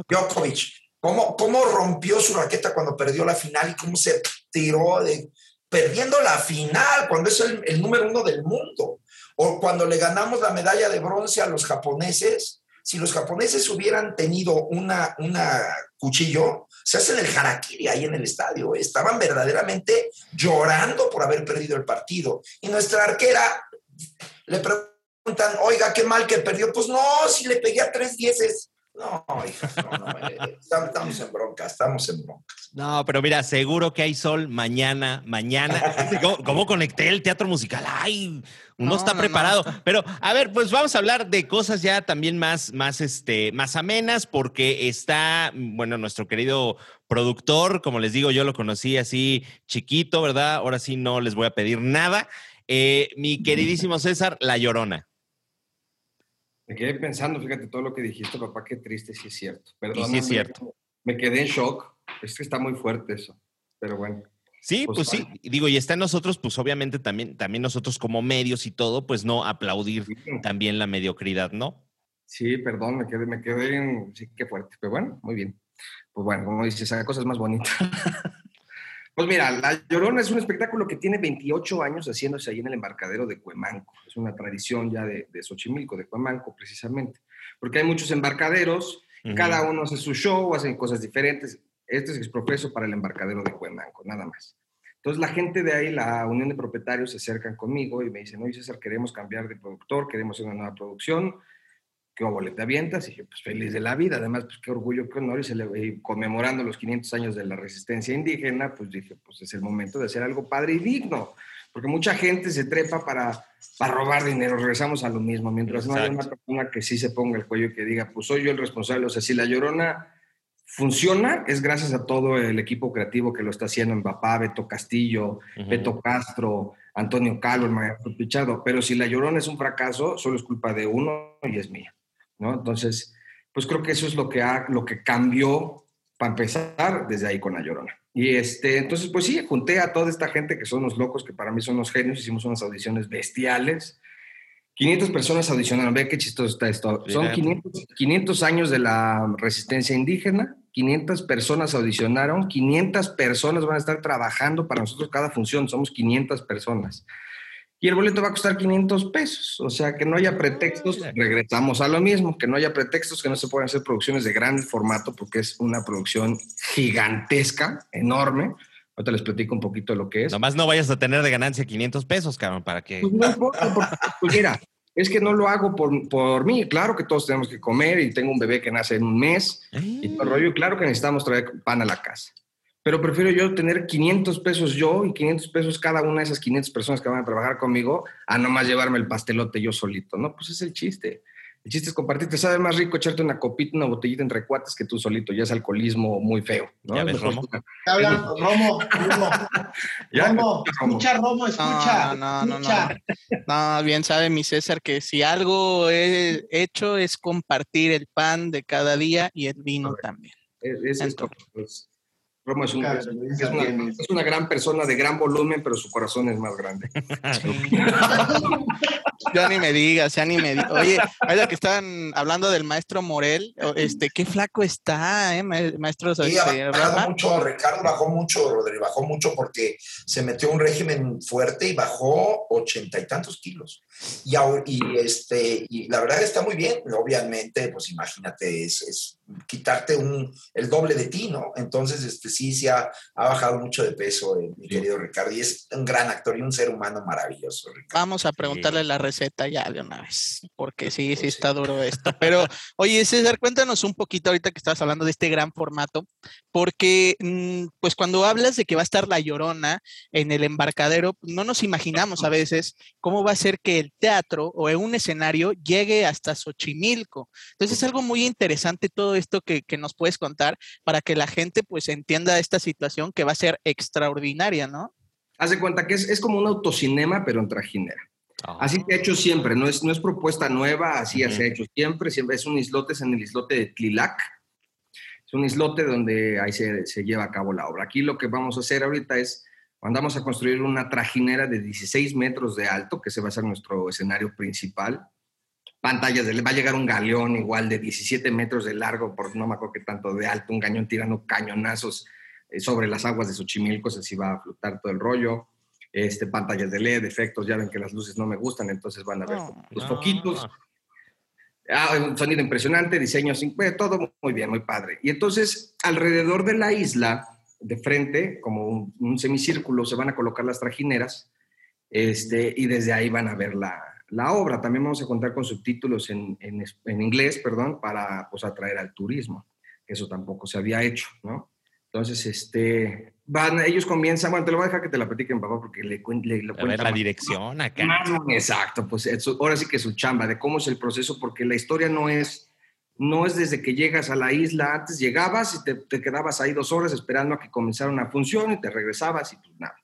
S4: Djokovic. ¿Cómo, ¿Cómo rompió su raqueta cuando perdió la final y cómo se tiró de, perdiendo la final cuando es el, el número uno del mundo? O cuando le ganamos la medalla de bronce a los japoneses, si los japoneses hubieran tenido una, una cuchillo, se hacen el harakiri ahí en el estadio. Estaban verdaderamente llorando por haber perdido el partido. Y nuestra arquera le preguntan, oiga, qué mal que perdió. Pues no, si le pegué a tres dieces. No, hija, no, no, eh, estamos en bronca, estamos en bronca.
S1: No, pero mira, seguro que hay sol mañana, mañana. ¿Cómo, conecté el teatro musical? Ay, uno está preparado. Pero, a ver, pues vamos a hablar de cosas ya también más, más, este, más amenas, porque está, bueno, nuestro querido productor, como les digo, yo lo conocí así chiquito, ¿verdad? Ahora sí no les voy a pedir nada. Eh, mi queridísimo César, La Llorona.
S5: Me quedé pensando, fíjate todo lo que dijiste, papá, qué triste, sí es cierto. Perdón,
S1: sí es cierto.
S5: Me quedé en shock. Es que está muy fuerte eso, pero bueno.
S1: Sí, pues, pues sí, digo, y está en nosotros, pues obviamente también, también nosotros como medios y todo, pues no aplaudir también la mediocridad, ¿no?
S5: Sí, perdón, me quedé, me quedé en, sí, qué fuerte, pero bueno, muy bien. Pues bueno, como dices, hay cosas más bonitas. Pues mira, La Llorona es un espectáculo que tiene 28 años haciéndose ahí en el embarcadero de Cuemanco. Es una tradición ya de, de Xochimilco, de Cuemanco precisamente. Porque hay muchos embarcaderos, cada uno hace su show, hacen cosas diferentes. Este es exprofeso para el embarcadero de Cuemanco, nada más. Entonces la gente de ahí, la unión de propietarios, se acercan conmigo y me dicen, oye César, queremos cambiar de productor, queremos hacer una nueva producción ¿qué boleto te avientas? Y yo, pues feliz de la vida, además, pues qué orgullo, qué honor, y, conmemorando los 500 años de la resistencia indígena, pues dije, pues es el momento de hacer algo padre y digno, porque mucha gente se trepa para, para robar dinero, regresamos a lo mismo, mientras no haya una persona que sí se ponga el cuello y que diga, pues soy yo el responsable, o sea, si la llorona funciona, es gracias a todo el equipo creativo que lo está haciendo en Papá, Beto Castillo, Beto Castro, Antonio Calo, el maestro Pichado, pero si la llorona es un fracaso, solo es culpa de uno y es mía. Entonces, pues creo que eso es lo que, ha, lo que cambió para empezar desde ahí con La Llorona. Y este, entonces, pues sí, junté a toda esta gente que son los locos, que para mí son los genios, hicimos unas audiciones bestiales. 500 personas audicionaron, ve qué chistoso está esto. Son 500, 500 años de la resistencia indígena, 500 personas audicionaron, 500 personas van a estar trabajando para nosotros cada función, somos 500 personas y el boleto va a costar 500 pesos. O sea, que no haya pretextos, regresamos a lo mismo, que no haya pretextos, que no se puedan hacer producciones de gran formato, porque es una producción gigantesca, enorme. Ahorita les platico un poquito de lo que es.
S1: Nomás no vayas a tener de ganancia 500 pesos, cabrón, para que...
S5: Pues no importa, pues mira, es que no lo hago por, por, mí. Claro que todos tenemos que comer y tengo un bebé que nace en un mes y todo rollo. claro que necesitamos traer pan a la casa pero prefiero yo tener 500 pesos yo y 500 pesos cada una de esas 500 personas que van a trabajar conmigo a nomás llevarme el pastelote yo solito, ¿no? Pues es el chiste. El chiste es compartir. Te sabe más rico echarte una copita, una botellita entre cuates que tú solito. Ya es alcoholismo muy feo, ¿no?
S2: Ya ves, Romo. Romo, Romo. Romo, escucha, Romo, escucha.
S3: No, no, no, no. bien sabe mi César que si algo he hecho es compartir el pan de cada día y el vino también.
S5: Es, es esto, pues, Roma es, una, gran persona de gran volumen, pero su corazón es más grande.
S3: ya ni me digas, ya ni me digas. Oye, ahora que estaban hablando del maestro Morel, este, qué flaco está, ¿eh, maestro?
S4: Sí, bajado mucho, Ricardo bajó mucho, Rodrigo, bajó mucho porque se metió un régimen fuerte y bajó ochenta y tantos kilos. Y, y, este, y la verdad está muy bien, obviamente, pues imagínate, es, es quitarte un, el doble de ti, ¿no? Entonces, este, sí, sí ha, ha bajado mucho de peso eh, mi querido Ricardo y es un gran actor y un ser humano maravilloso.
S3: Vamos a preguntarle la receta ya de una vez, porque sí, sí está duro esto. Pero, oye, César, cuéntanos un poquito ahorita que estabas hablando de este gran formato, porque, mm, pues cuando hablas de que va a estar la llorona en el embarcadero, no nos imaginamos a veces cómo va a ser que el teatro o en un escenario llegue hasta Xochimilco. Entonces, es algo muy interesante todo esto que, que nos puedes contar para que la gente, pues, entienda esta situación que va a ser extraordinaria, ¿no?
S5: Haz de cuenta que es, es como un autocinema, pero en trajinera. Así se ha hecho siempre, no es, no es propuesta nueva, así se ha hecho siempre, siempre es un islote, es en el islote de Tlilac, es un islote donde ahí se, se, lleva a cabo la obra. Aquí lo que vamos a hacer ahorita es, mandamos a construir una trajinera de 16 metros de alto, que se va a ser nuestro escenario principal, pantallas, de, va a llegar un galeón igual de 17 metros de largo, por no me acuerdo qué tanto de alto, un cañón tirando cañonazos eh, sobre las aguas de Xochimilco, así va a flotar todo el rollo este, pantallas de LED, efectos, ya ven que las luces no me gustan, entonces van a ver
S3: No,
S5: los
S1: no.
S5: foquitos. Ah, un sonido impresionante, diseño, todo muy bien, muy padre. Y entonces, alrededor de la isla, de frente, como un, un semicírculo, se van a colocar las trajineras este, y desde ahí van a ver la, la obra. También vamos a contar con subtítulos en, en es- en inglés, perdón, para pues, atraer al turismo, eso tampoco se había hecho, ¿no? Entonces, este, van, ellos comienzan, bueno, te lo voy a dejar que te la platiquen, papá, porque le, le, lo
S1: A ver la
S5: más.
S1: dirección acá.
S5: Más- Exacto, pues es su- ahora sí que su chamba, de cómo es el proceso, porque la historia no es, no es desde que llegas a la isla, antes llegabas y te, quedabas ahí dos horas esperando a que comenzara una función y te regresabas y pues nada.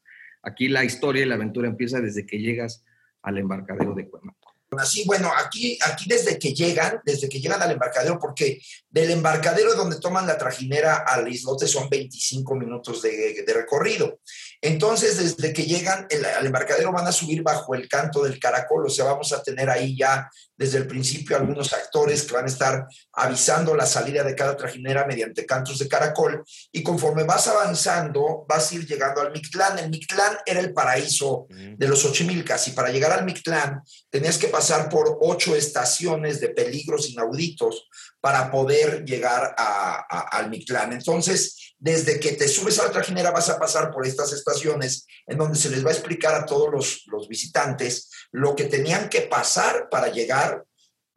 S5: Aquí la historia y la aventura empieza desde que llegas al embarcadero de Cuemaco.
S4: Así, bueno, aquí, aquí desde que llegan, desde que llegan al embarcadero, porque del embarcadero donde toman la trajinera al islote son 25 minutos de recorrido. Entonces, desde que llegan el- al embarcadero van a subir bajo el canto del caracol, o sea, vamos a tener ahí ya desde el principio algunos actores que van a estar avisando la salida de cada trajinera mediante cantos de caracol, y conforme vas avanzando, vas a ir llegando al Mictlán. El Mictlán era el paraíso de los Ochimilcas, y para llegar al Mictlán tenías que pasar por ocho estaciones de peligros inauditos para poder llegar a- a- al Mictlán. Entonces, desde que te subes a la trajinera vas a pasar por estas estaciones en donde se les va a explicar a todos los, los visitantes lo que tenían que pasar para llegar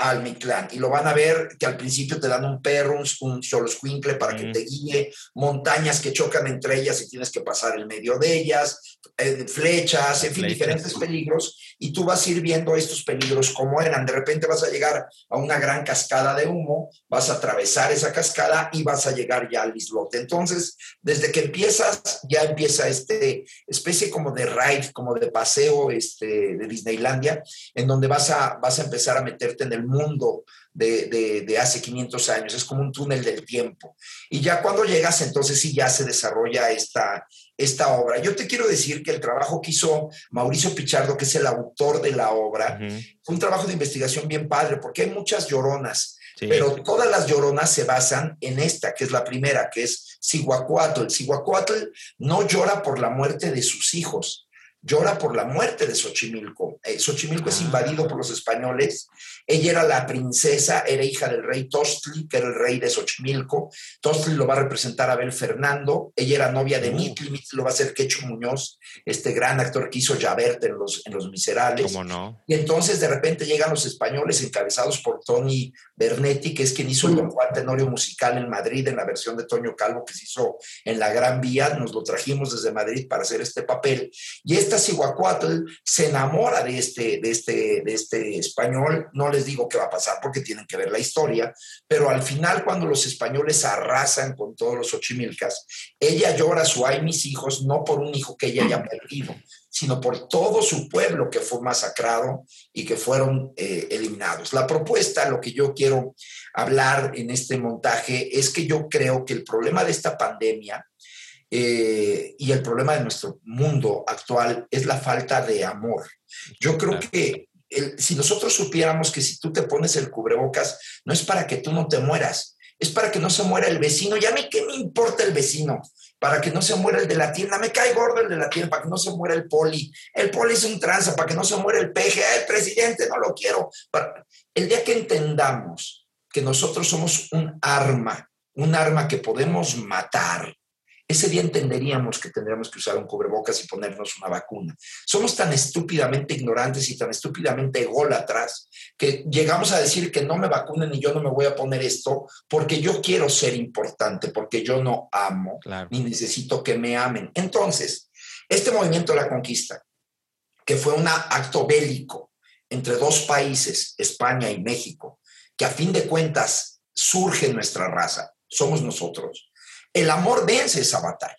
S4: al Mictlán. Y lo van a ver que al principio te dan un perro, un, un xoloscuincle para que
S1: Mm.
S4: te guíe, montañas que chocan entre ellas y tienes que pasar en medio de ellas, eh, flechas, en fin, diferentes peligros. Y tú vas a ir viendo estos peligros como eran. De repente vas a llegar a una gran cascada de humo, vas a atravesar esa cascada y vas a llegar ya al islote. Entonces, desde que empiezas, ya empieza este especie como de ride, como de paseo este, de Disneylandia, en donde vas a, vas a empezar a meterte en el mundo de, de, de hace 500 años. Es como un túnel del tiempo. Y ya cuando llegas, entonces sí ya se desarrolla esta, esta obra. Yo te quiero decir que el trabajo que hizo Mauricio Pichardo, que es el autor de la obra,
S1: Ujú.
S4: fue un trabajo de investigación bien padre, porque hay muchas lloronas,
S1: Sí.
S4: pero todas las lloronas se basan en esta, que es la primera, que es Cihuacuatl. Cihuacuatl no llora por la muerte de sus hijos, llora por la muerte de Xochimilco. Eh, Xochimilco es
S1: Ah.
S4: invadido por los españoles. Ella era la princesa, era hija del rey Tostli, que era el rey de Xochimilco. Tostli lo va a representar Abel Fernando. Ella era novia de
S1: Uh.
S4: Mitli, Mitli lo va a hacer Quecho Muñoz, este gran actor que hizo Javert en Los, en los Miserables.
S1: ¿Cómo no?
S4: Y entonces de repente llegan los españoles encabezados por Tony Bernetti, que es quien hizo el Don Juan Tenorio musical en Madrid, en la versión de Toño Calvo que se hizo en la Gran Vía. Nos lo trajimos desde Madrid para hacer este papel. Y esta Cihuacuatl se enamora de este, de, este, de este español. No les digo qué va a pasar porque tienen que ver la historia, pero al final cuando los españoles arrasan con todos los ochimilcas, ella llora su ay mis hijos, no por un hijo que ella haya perdido, sino por todo su pueblo que fue masacrado y que fueron eh, eliminados. La propuesta, lo que yo quiero hablar en este montaje, es que yo creo que el problema de esta pandemia eh, y el problema de nuestro mundo actual es la falta de amor. Yo creo
S1: Claro.
S4: que el- si nosotros supiéramos que si tú te pones el cubrebocas, no es para que tú no te mueras, es para que no se muera el vecino. Ya a mí qué me importa el vecino, para que no se muera el de la tienda. Me cae gordo el de la tienda, para que no se muera el poli. El poli es un tranza, para que no se muera el peje. "Ah, El presidente no lo quiero. Para- El día que entendamos que nosotros somos un arma, un arma que podemos matar, ese día entenderíamos que tendríamos que usar un cubrebocas y ponernos una vacuna. Somos tan estúpidamente ignorantes y tan estúpidamente ególatras que llegamos a decir que no me vacunen y yo no me voy a poner esto porque yo quiero ser importante, porque yo no amo ni necesito que me amen. Entonces, este movimiento de la conquista, que fue un acto bélico entre dos países, España y México, que a fin de cuentas surge en nuestra raza, somos nosotros el amor vence esa batalla.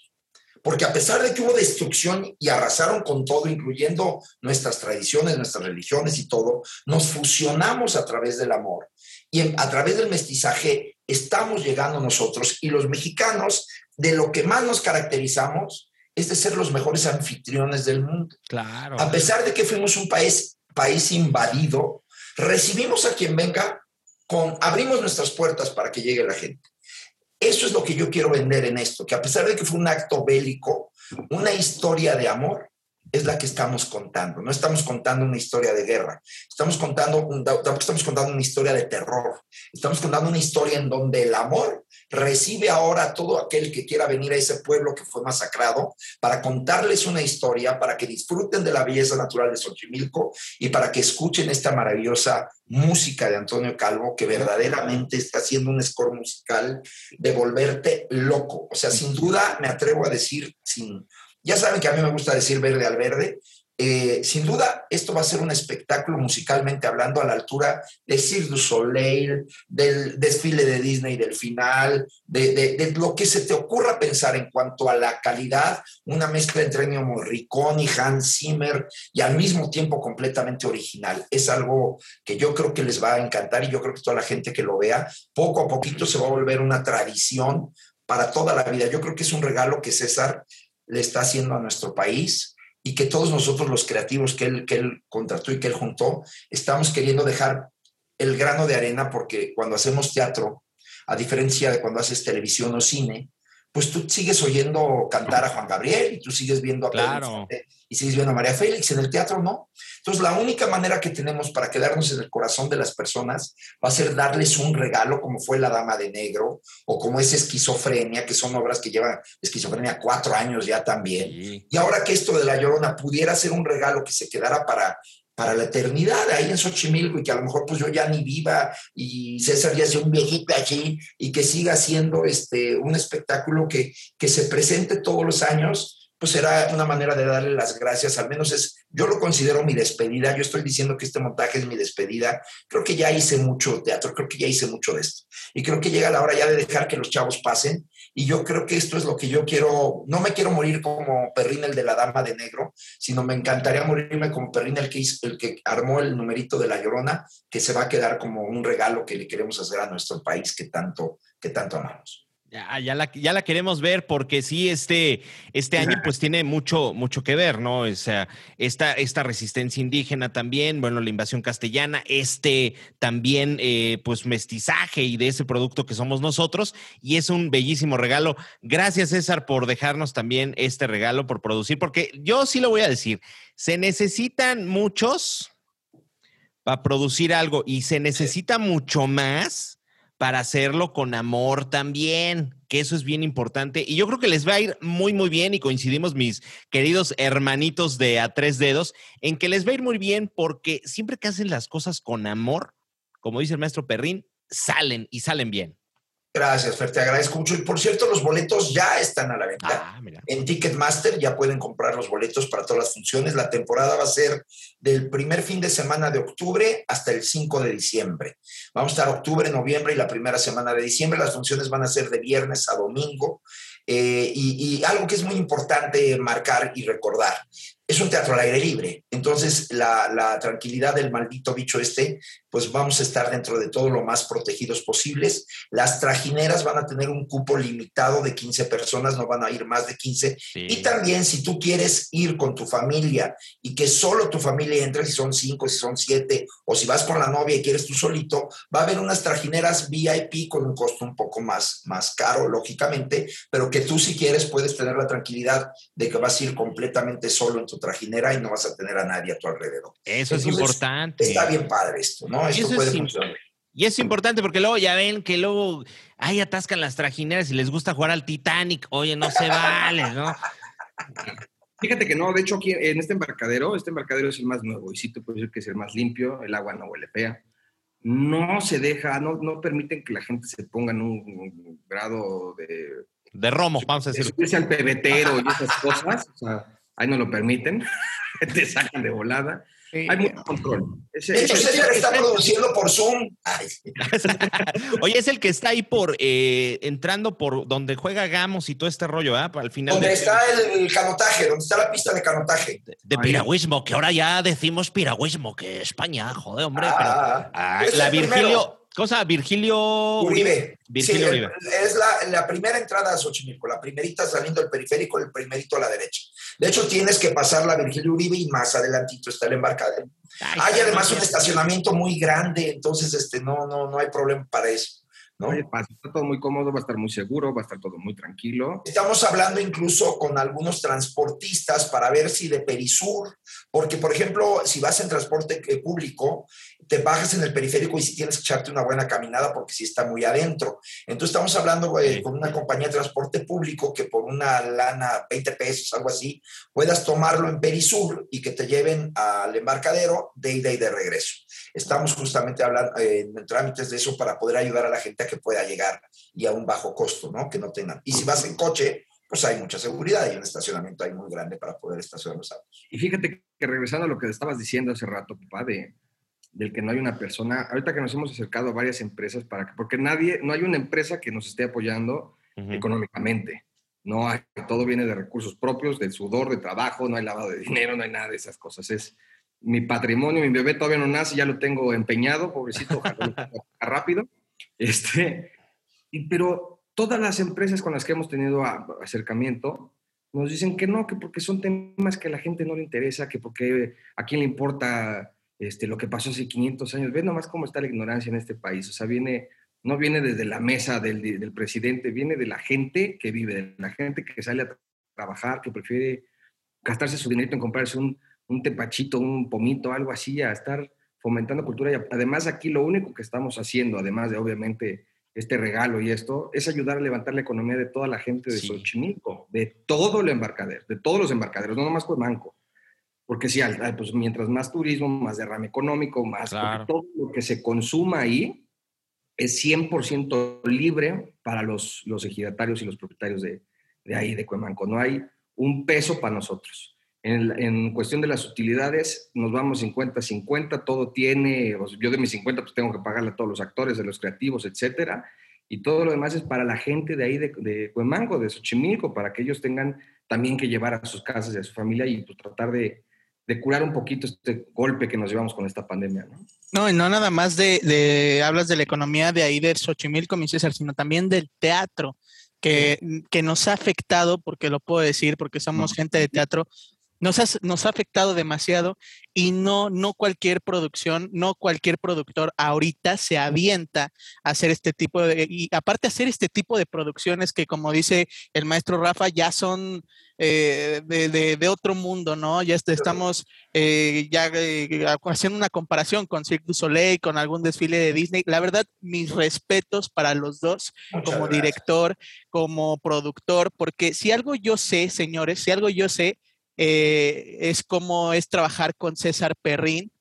S4: Porque a pesar de que hubo destrucción y arrasaron con todo, incluyendo nuestras tradiciones, nuestras religiones y todo, nos fusionamos a través del amor. Y a través del mestizaje estamos llegando nosotros y los mexicanos, de lo que más nos caracterizamos es de ser los mejores anfitriones del mundo.
S1: Claro.
S4: A pesar de que fuimos un país, país invadido, recibimos a quien venga con, abrimos nuestras puertas para que llegue la gente. Eso es lo que yo quiero vender en esto, que a pesar de que fue un acto bélico, una historia de amor es la que estamos contando. No estamos contando una historia de guerra, estamos contando, estamos contando una historia de terror, estamos contando una historia en donde el amor recibe ahora a todo aquel que quiera venir a ese pueblo que fue masacrado para contarles una historia, para que disfruten de la belleza natural de Xochimilco y para que escuchen esta maravillosa música de Antonio Calvo que verdaderamente está haciendo un score musical de volverte loco. O sea, sin duda me atrevo a decir, sin, ya saben que a mí me gusta decir verde al verde, eh, sin duda, esto va a ser un espectáculo musicalmente hablando a la altura de Cirque du Soleil, del desfile de Disney del final, de, lo que se te ocurra pensar en cuanto a la calidad, una mezcla entre Ennio Morricone y Hans Zimmer y al mismo tiempo completamente original. Es algo que yo creo que les va a encantar y yo creo que toda la gente que lo vea, poco a poquito se va a volver una tradición para toda la vida. Yo creo que es un regalo que César le está haciendo a nuestro país y que todos nosotros los creativos que él, que él contrató y que él juntó, estamos queriendo dejar el grano de arena porque cuando hacemos teatro, a diferencia de cuando haces televisión o cine, pues tú sigues oyendo cantar a Juan Gabriel y tú sigues viendo a
S1: claro.
S4: y sigues viendo a María Félix, en el teatro no. Entonces la única manera que tenemos para quedarnos en el corazón de las personas va a ser darles un regalo como fue La Dama de Negro o como es Esquizofrenia, que son obras que llevan Esquizofrenia cuatro años ya también. Y ahora que esto de La Llorona pudiera ser un regalo que se quedara para para la eternidad ahí en Xochimilco y que a lo mejor pues yo ya ni viva y César ya sea un viejito allí y que siga siendo este, un espectáculo que, que se presente todos los años pues será una manera de darle las gracias, al menos es, yo lo considero mi despedida, yo estoy diciendo que este montaje es mi despedida, creo que ya hice mucho teatro, creo que ya hice mucho de esto, y creo que llega la hora ya de dejar que los chavos pasen, y yo creo que esto es lo que yo quiero, no me quiero morir como Perrín el de la Dama de Negro, sino me encantaría morirme como Perrín el que, el que armó el numerito de La Llorona, que se va a quedar como un regalo que le queremos hacer a nuestro país que tanto, que tanto amamos.
S1: Ya, ya, la, ya la queremos ver porque sí, este, este año pues tiene mucho, mucho que ver, ¿no? O sea, esta, esta resistencia indígena también, bueno, la invasión castellana, este también eh, pues mestizaje y de ese producto que somos nosotros y es un bellísimo regalo. Gracias César por dejarnos también este regalo, por producir, porque yo sí lo voy a decir, se necesitan muchos para producir algo y se necesita mucho más para hacerlo con amor también, que eso es bien importante. Y yo creo que les va a ir muy, muy bien y coincidimos mis queridos hermanitos de a tres dedos en que les va a ir muy bien porque siempre que hacen las cosas con amor, como dice el maestro Perrín, salen y salen bien.
S4: Gracias, Fer, te agradezco mucho. Y por cierto, los boletos ya están a la venta. Ah, en Ticketmaster ya pueden comprar los boletos para todas las funciones. La temporada va a ser del primer fin de semana de octubre hasta el 5 de diciembre. Vamos a estar octubre, noviembre y la primera semana de diciembre. Las funciones van a ser de viernes a domingo. Eh, y, y, algo que es muy importante marcar y recordar, es un teatro al aire libre. Entonces, la, la, tranquilidad del maldito bicho este, pues vamos a estar dentro de todo lo más protegidos posibles. Las trajineras van a tener un cupo limitado de 15 personas, no van a ir más de 15. Y también, si tú quieres ir con tu familia y que solo tu familia entre, si son 5, si son 7, o si vas con la novia y quieres tú solito, va a haber unas trajineras VIP con un costo un poco más, más caro, lógicamente, pero que tú si quieres puedes tener la tranquilidad de que vas a ir completamente solo en tu trajinera y no vas a tener a nadie a tu alrededor.
S1: Eso es importante.
S4: Está bien padre esto, ¿no? Esto
S1: puede
S4: funcionar.
S1: Y es importante porque luego ya ven que luego ahí atascan las trajineras y les gusta jugar al Titanic. Oye, no se vale, ¿no?
S5: Fíjate que no, de hecho aquí en este embarcadero, este embarcadero es el más nuevo y sí te puedo decir que es el más limpio, el agua no huele fea. No se deja, no, no permiten que la gente se ponga en un grado de...
S1: De romo, vamos a
S5: de
S1: decir.
S5: subirse al pebetero y esas cosas, o sea, ahí no lo permiten, te sacan de volada. Hay mucho control. Ese-
S4: De hecho,
S5: ese-
S4: César está produciendo por Zoom. Ay.
S1: Oye, es el que está ahí por eh, entrando por donde juega Gamos y todo este rollo, ¿ah? Al final
S4: donde
S1: de,
S4: está el, canotaje, donde está la pista de canotaje.
S1: de piragüismo, que ahora ya decimos piragüismo, que España, joder, hombre. pero-
S4: Ah,
S1: Ah,
S4: es
S1: la. Virgilio, cosa, Virgilio
S4: Uribe.
S1: Virgilio
S4: Sí,
S1: Uribe.
S4: Es la, la primera entrada a Xochimilco, la primerita saliendo del periférico, el primerito a la derecha. De hecho, tienes que pasar la Virgilio Uribe y más adelantito está el embarcadero.
S1: Ay,
S4: Hay además un estacionamiento muy grande, entonces este, no, no, no hay problema para eso. ¿No?
S5: Oye, todo muy cómodo, va a estar muy seguro, va a estar todo muy tranquilo.
S4: Estamos hablando incluso con algunos transportistas para ver si de Perisur, porque por ejemplo, si vas en transporte eh, público, te bajas en el periférico y si tienes que echarte una buena caminada porque si está muy adentro. Entonces estamos hablando eh,
S1: Sí.
S4: con una compañía de transporte público que por una lana, 20 pesos, algo así, puedas tomarlo en Perisur y que te lleven al embarcadero de ida y de regreso. Estamos justamente hablando eh, en trámites de eso para poder ayudar a la gente a que pueda llegar y a un bajo costo, ¿no? Que no tengan. Y si vas en coche, pues hay mucha seguridad y un estacionamiento ahí muy grande para poder estacionar los autos.
S5: Y fíjate que regresando a lo que estabas diciendo hace rato, papá, de, del que no hay una persona, ahorita que nos hemos acercado a varias empresas para que, porque nadie, no hay una empresa que nos esté apoyando
S1: Ujú.
S5: económicamente. No hay, todo viene de recursos propios, del sudor, de trabajo, no hay lavado de dinero, no hay nada de esas cosas. Es mi patrimonio, mi bebé todavía no nace, ya lo tengo empeñado, pobrecito, ojalá rápido. Este, y, pero todas las empresas con las que hemos tenido acercamiento nos dicen que no, que porque son temas que a la gente no le interesa, que porque a quién le importa este, lo que pasó hace 500 años. Ve nomás cómo está la ignorancia en este país. O sea, viene, no viene desde la mesa del, del presidente, viene de la gente que vive, de la gente que sale a tra- trabajar, que prefiere gastarse su dinero en comprarse un, un tepachito, un pomito, algo así, a estar fomentando cultura. Y además aquí lo único que estamos haciendo, además de obviamente este regalo y esto, es ayudar a levantar la economía de toda la gente de
S1: Sí.
S5: Xochimilco, de todo el embarcadero, de todos los embarcaderos, no nomás Cuemanco. Porque sí, al- al- pues mientras más turismo, más derrame económico, más
S1: Claro.
S5: todo lo que se consuma ahí es 100% libre para los, los ejidatarios y los propietarios de, de ahí, de Cuemanco. No hay un peso para nosotros. En, en cuestión de las utilidades, nos vamos 50-50, todo tiene, yo de mis 50 pues tengo que pagarle a todos los actores, de los creativos, etcétera, y todo lo demás es para la gente de ahí, de, de Cuemanco, de Xochimilco, para que ellos tengan también que llevar a sus casas y a su familia y pues, tratar de, de curar un poquito este golpe que nos llevamos con esta pandemia, ¿no?
S3: No, y no nada más de, de- hablas de la economía de ahí de Xochimilco, mi César, sino también del teatro, que, que nos ha afectado, porque lo puedo decir, porque somos gente de teatro, nos ha, nos ha afectado demasiado y no, no cualquier producción, no cualquier productor ahorita se avienta a hacer este tipo de, y aparte hacer este tipo de producciones que como dice el maestro Rafa, ya son eh, de, de- de otro mundo, ¿no? Ya est- estamos eh, ya eh, haciendo una comparación con Cirque du Soleil, con algún desfile de Disney. La verdad, mis respetos para los dos,
S4: Muchas
S3: como
S4: gracias.
S3: director, como productor, porque si algo yo sé, señores, si algo yo sé, eh, es cómo es trabajar con César Perrín.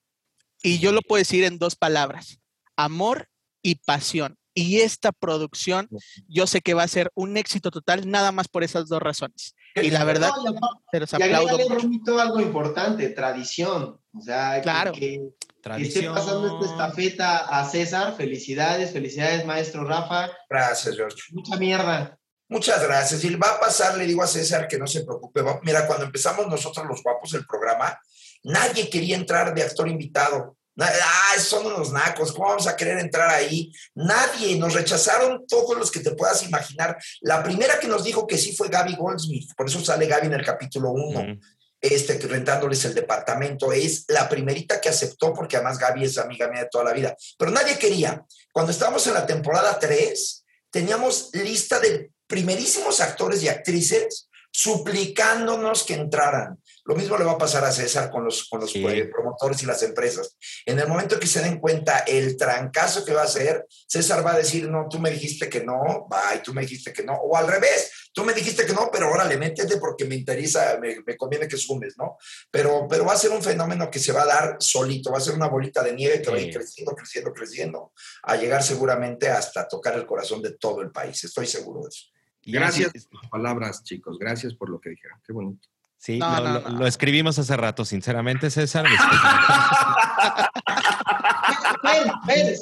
S3: Y yo lo puedo decir en dos palabras, amor y pasión. Y esta producción, yo sé que va a ser un éxito total, nada más por esas dos razones. Y la verdad,
S2: No, y aparte-
S3: se los
S2: Y
S3: aplaudo.
S2: agrégale,
S3: mucho.
S2: Romito, algo importante, tradición. O sea,
S3: Claro.
S2: que, que esté
S1: Tradición.
S2: pasando esta estafeta a César. Felicidades, felicidades, maestro Rafa.
S4: Gracias, George.
S2: Mucha mierda.
S4: Muchas gracias. Y va a pasar, le digo a César que no se preocupe. Mira, cuando empezamos nosotros los guapos el programa, nadie quería entrar de actor invitado. Ah, son unos nacos, ¿cómo vamos a querer entrar ahí? Nadie, nos rechazaron todos los que te puedas imaginar. La primera que nos dijo que sí fue Gaby Goldsmith, por eso sale Gaby en el capítulo 1,
S1: Ujú.
S4: este, rentándoles el departamento. Es la primerita que aceptó, porque además Gaby es amiga mía de toda la vida. Pero nadie quería. Cuando estábamos en la temporada 3, teníamos lista de primerísimos actores y actrices suplicándonos que entraran. Lo mismo le va a pasar a César con los, con los eh, promotores y las empresas. En el momento que se den cuenta el trancazo que va a hacer, César va a decir, no, tú me dijiste que no, va, y tú me dijiste que no, o al revés, tú me dijiste que no, pero ahora le métete porque me interesa, me, conviene que sumes, ¿no? Pero, pero va a ser un fenómeno que se va a dar solito, va a ser una bolita de nieve que va a ir creciendo, creciendo, creciendo, a llegar seguramente hasta tocar el corazón de todo el país, estoy seguro de eso.
S5: Gracias por sus palabras, chicos, gracias por lo que dijeron, qué bonito.
S1: Sí, lo, escribimos hace rato, sinceramente, César.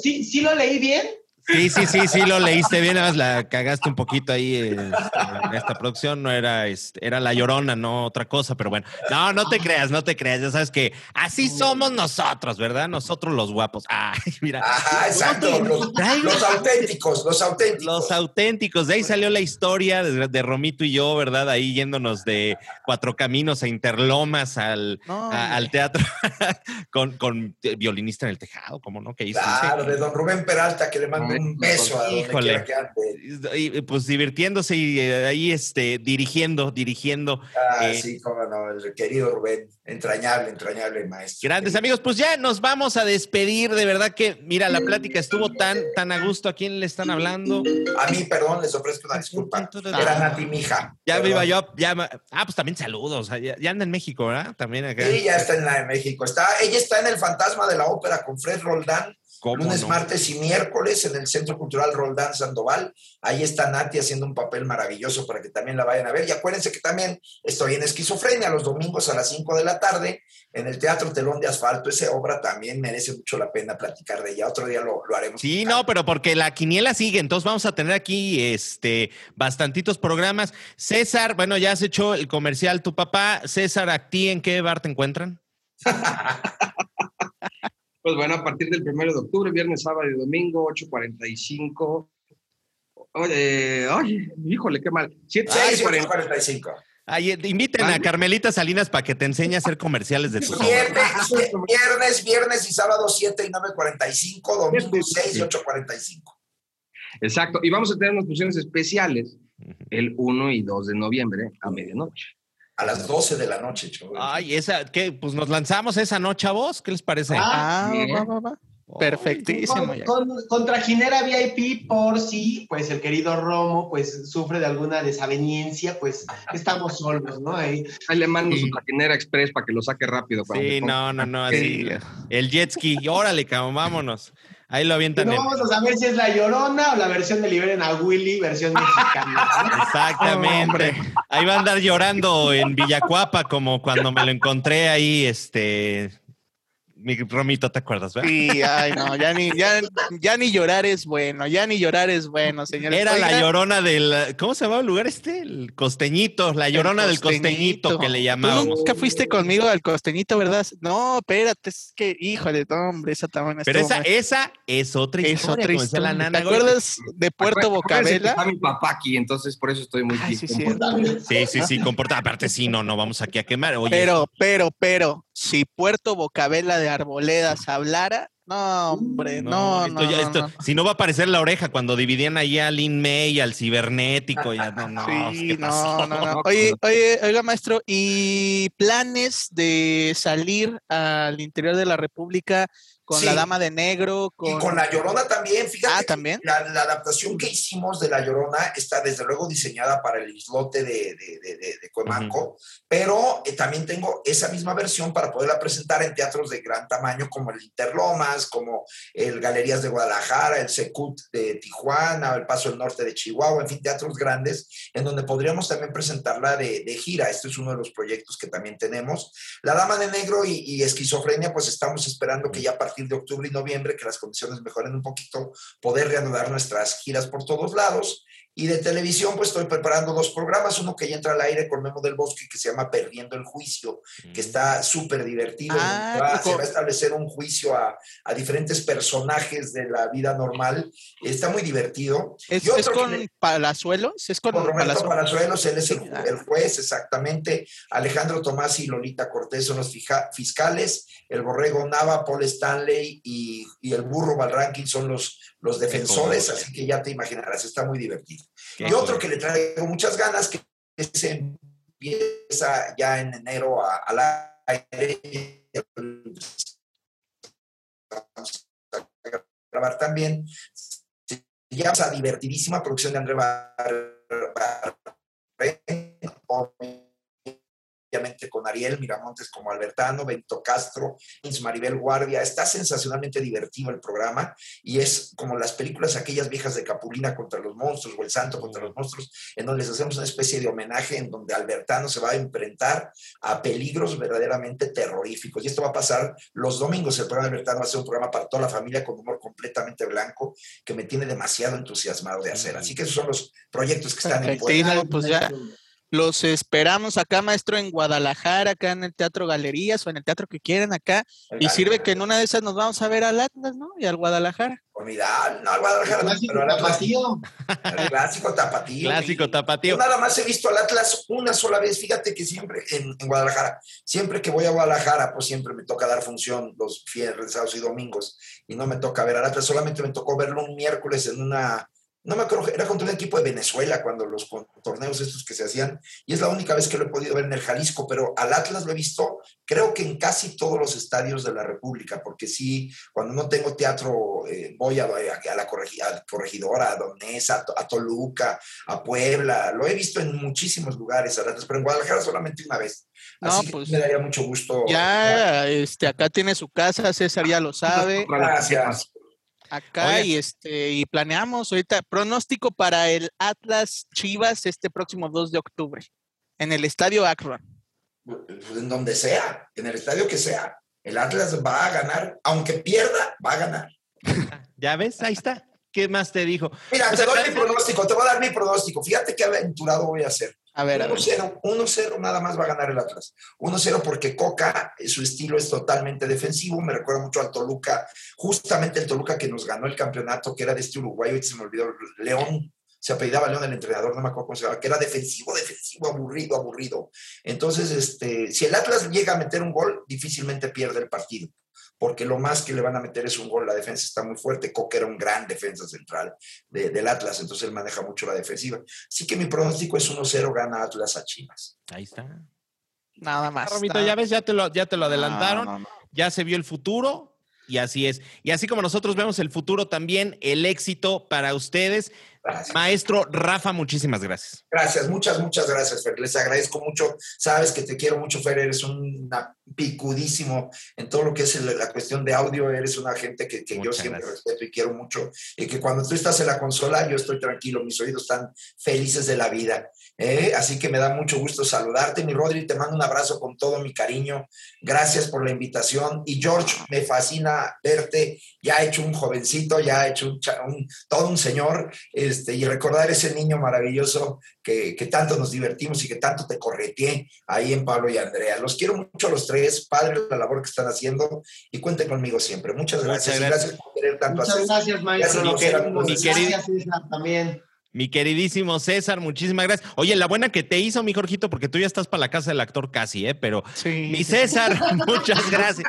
S2: ¿sí, ¿sí lo leí bien?
S1: Sí, sí, sí, sí, lo leíste bien, nada más la cagaste un poquito ahí en, esta producción, no era, este, era La Llorona, no otra cosa, pero bueno, no, no te creas, no te creas, ya sabes que así somos nosotros, ¿verdad? Nosotros los guapos. Ay, mira.
S4: Ajá, exacto, los, auténticos, los auténticos.
S1: Los auténticos, de ahí salió la historia de, Romito y yo, ¿verdad? Ahí yéndonos de Cuatro Caminos a Interlomas al, al teatro con, con, violinista en el tejado, ¿cómo no? ¿Qué hizo?
S4: Claro, de don Rubén Peralta, que le mandó un beso a Híjole.
S1: Y, pues divirtiéndose y eh, ahí este, dirigiendo, dirigiendo.
S4: Ah, eh, sí, cómo no, el querido Rubén, entrañable, entrañable maestro.
S1: Grandes amigos, pues ya nos vamos a despedir, de verdad que, mira, la plática estuvo tan, tan a gusto, ¿a quién le están hablando?
S4: A mí, perdón, les ofrezco una disculpa. Era Nati Mija.
S1: Ya viva yo, ya, ah, pues también saludos, ya, anda en México, ¿verdad? También acá.
S4: Sí, ya está en la de México. Está, ella está en el Fantasma de la Ópera con Fred Roldán Lunes, martes y miércoles en el Centro Cultural Roldán Sandoval. Ahí está Nati haciendo un papel maravilloso para que también la vayan a ver. Y acuérdense que también estoy en Esquizofrenia los domingos a las 5 de la tarde en el Teatro Telón de Asfalto. Esa obra también merece mucho la pena platicar de ella. Otro día lo, haremos.
S1: Sí, no, pero porque la quiniela sigue. Entonces vamos a tener aquí este, bastantitos programas. César, bueno, ya has hecho el comercial tu papá. César, ¿a ti en qué bar te encuentran?
S5: Pues bueno, a partir del primero de octubre, viernes, sábado y domingo, 8.45. Oye, oye, híjole, qué mal.
S4: 7.45.
S1: Ay, inviten a Carmelita Salinas para que te enseñe a hacer comerciales de tu
S4: viernes, viernes, viernes y sábado 7 y 9.45, domingo 6 y 8.45.
S5: Exacto, y vamos a tener unas funciones especiales el 1 y 2 de noviembre a medianoche
S4: a las 12 de la noche, chaval.
S1: Ay, esa, ¿qué? Pues nos lanzamos esa noche a vos, ¿qué les parece?
S3: Ah, va, va, va. Perfectísimo.
S2: Con, contra Ginera VIP, por si, pues el querido Romo, pues sufre de alguna desaveniencia, pues estamos solos, ¿no? Ahí,
S5: Ahí le mando su trajinera express para que lo saque rápido.
S1: Sí, no, no, no, así. El jet ski, órale, cabrón, vámonos. Ahí lo avientan.
S2: No vamos a saber si es la Llorona o la versión de Liberen a Willy, versión mexicana.
S1: Exactamente. ahí va a andar llorando en Villacuapa, como cuando me lo encontré ahí, este, mi Romito, ¿te acuerdas,
S3: verdad? Sí, ay, no, ya ni, ya, ya ni llorar es bueno, ya ni llorar es bueno, señor.
S1: Era la llorona del, ¿cómo se llamaba el lugar este? El costeñito, la llorona del costeñito que le llamábamos.
S3: Tú nunca fuiste conmigo al costeñito, ¿verdad? No, espérate, es que, híjole, hombre, esa también
S1: Pero esa, esa es otra historia, es otra historia. La nana,
S3: ¿Te acuerdas de Puerto Bocabela?
S5: Está mi papá aquí, entonces por eso estoy muy
S1: ay, sí, sí, sí, sí, comporta. Aparte, sí, no, no vamos aquí a quemar. Oye.
S3: Pero, pero, pero, si Puerto Bocabela de Arboledas hablara, no, hombre, no, no,
S1: esto Si no va a aparecer la oreja cuando dividían ahí al Lin May, al cibernético, ya no, no.
S3: Sí, no, no, no. Oye, oye, oiga, maestro, ¿y planes de salir al interior de la República con la Dama de Negro.
S4: Con... Y con La Llorona también, fíjate.
S3: Ah, también.
S4: La, adaptación que hicimos de La Llorona está desde luego diseñada para el islote de, de, de, de Coemanco, pero eh, también tengo esa misma versión para poderla presentar en teatros de gran tamaño como el Interlomas, como el Galerías de Guadalajara, el Secut de Tijuana, el Paso del Norte de Chihuahua, en fin, teatros grandes, en donde podríamos también presentarla de, gira. Este es uno de los proyectos que también tenemos. La Dama de Negro y, y Esquizofrenia, pues estamos esperando que ya a de octubre y noviembre, que las condiciones mejoren un poquito, poder reanudar nuestras giras por todos lados. Y de televisión, pues estoy preparando dos programas, uno que ya entra al aire con Memo del Bosque, que se llama Perdiendo el Juicio, que está súper divertido. Ah, se va a establecer un juicio a, a, diferentes personajes de la vida normal. Está muy divertido.
S3: ¿Es, ¿es con Palazuelos? ¿Es
S4: con, Roberto Palazuelos? él es el, el, juez, exactamente. Alejandro Tomás y Lolita Cortés son los fiscales. El Borrego Nava, Paul Stanley y, y el Burro Valranking son los los defensores, así que ya te imaginarás, está muy divertido. y otro que le traigo muchas ganas, que es en empieza ya en enero a- al aire. Vamos a grabar también. Se llama esa divertidísima producción de André Bar- obviamente con Ariel Miramontes como Albertano, Benito Castro, Maribel Guardia. Está sensacionalmente divertido el programa y es como las películas aquellas viejas de Capulina contra los monstruos o El Santo contra los monstruos, en donde les hacemos una especie de homenaje en donde Albertano se va a enfrentar a peligros verdaderamente terroríficos. Y esto va a pasar los domingos. El programa de Albertano va a ser un programa para toda la familia con humor completamente blanco que me tiene demasiado entusiasmado de hacer. Así que esos son los proyectos que están en puerta.
S3: pues ya. Los esperamos acá, maestro, en Guadalajara, acá en el Teatro Galerías o en el teatro que quieran acá. Y sirve que en una de esas nos vamos a ver al Atlas, ¿no? Y al Guadalajara.
S4: Unidad, no, al Guadalajara, no, pero al Atlas,
S2: tapatío.
S4: el clásico tapatío.
S1: Clásico tapatío.
S4: Yo nada más he visto al Atlas una sola vez. Fíjate que siempre en, en Guadalajara, siempre que voy a Guadalajara, pues siempre me toca dar función los viernes, sábados y domingos. Y no me toca ver al Atlas. Solamente me tocó verlo un miércoles en una. No me acuerdo, era contra un equipo de Venezuela cuando los torneos estos que se hacían. Y es la única vez que lo he podido ver en el Jalisco. Pero al Atlas lo he visto, creo que en casi todos los estadios de la República. Porque sí, cuando no tengo teatro, eh, voy a, a la Corregidora, a Donés, a, To- a Toluca, a Puebla, lo he visto en muchísimos lugares, Atlas, pero en Guadalajara solamente una vez.
S3: No,
S4: Así que
S3: pues,
S4: me daría mucho gusto.
S3: Ya, este, acá tiene su casa, César ya lo sabe.
S4: Gracias.
S3: Acá
S1: Oye.
S3: y este, y planeamos ahorita pronóstico para el Atlas Chivas este próximo 2 de octubre en el Estadio Akron.
S4: Pues, En donde sea, en el estadio que sea. El Atlas va a ganar, aunque pierda, va a ganar.
S1: ¿Ya ves? Ahí está. ¿Qué más te dijo?
S4: Mira,
S1: Pues
S4: te doy
S1: acá-
S4: mi pronóstico, te voy a dar mi pronóstico. Fíjate qué aventurado voy a hacer.
S3: A ver, a ver.
S4: 1-0, 1-0 nada más va a ganar el Atlas. 1-0 porque Coca, su estilo es totalmente defensivo, me recuerda mucho al Toluca, justamente el Toluca que nos ganó el campeonato, que era de este uruguayo, y se me olvidó, León, se apellidaba León el entrenador, no me acuerdo cómo se llama, que era defensivo, defensivo, aburrido, aburrido. Entonces, este, si el Atlas llega a meter un gol, difícilmente pierde el partido. Porque lo más que le van a meter es un gol. La defensa está muy fuerte. Coca era un gran defensa central de- del Atlas, entonces él maneja mucho la defensiva. Así que mi pronóstico es 1-0 gana Atlas a Chivas.
S1: Ahí está.
S3: Nada más.
S1: Romito,
S3: nada-
S1: ya ves, ya te lo, ya te lo adelantaron.
S3: No, no, no.
S1: ya se vio el futuro y así es. Y así como nosotros vemos el futuro, también el éxito para ustedes.
S4: Gracias.
S1: Maestro Rafa, muchísimas gracias.
S4: Gracias, muchas, muchas gracias, Fer. Les agradezco mucho. Sabes que te quiero mucho, Fer. Eres un picudísimo en todo lo que es la cuestión de audio. Eres una gente que, que yo siempre
S1: gracias.
S4: respeto y quiero mucho. Y que cuando tú estás en la consola, yo estoy tranquilo. Mis oídos están felices de la vida. ¿eh? Así que me da mucho gusto saludarte, mi Rodri. Te mando un abrazo con todo mi cariño. Gracias por la invitación. Y George, me fascina verte. Ya hecho un jovencito, ya hecho un, un- todo un señor. Este, y recordar ese niño maravilloso que, que tanto nos divertimos y que tanto te correteé ahí en Pablo y Andrea. Los quiero mucho a los tres, padres, la labor que están haciendo y cuenten conmigo siempre. Muchas gracias.
S1: Muchas
S4: y
S1: gracias.
S4: gracias por querer tanto
S2: Muchas gracias, maestro.
S4: Gracias, mi querido-
S2: queremos.
S1: mi querido-
S2: Gracias, César, también.
S1: Mi queridísimo César, muchísimas gracias. Oye, la buena que te hizo, mi Jorgito, porque tú ya estás para la casa del actor casi, ¿eh? Pero
S3: Sí.
S1: mi César, muchas gracias.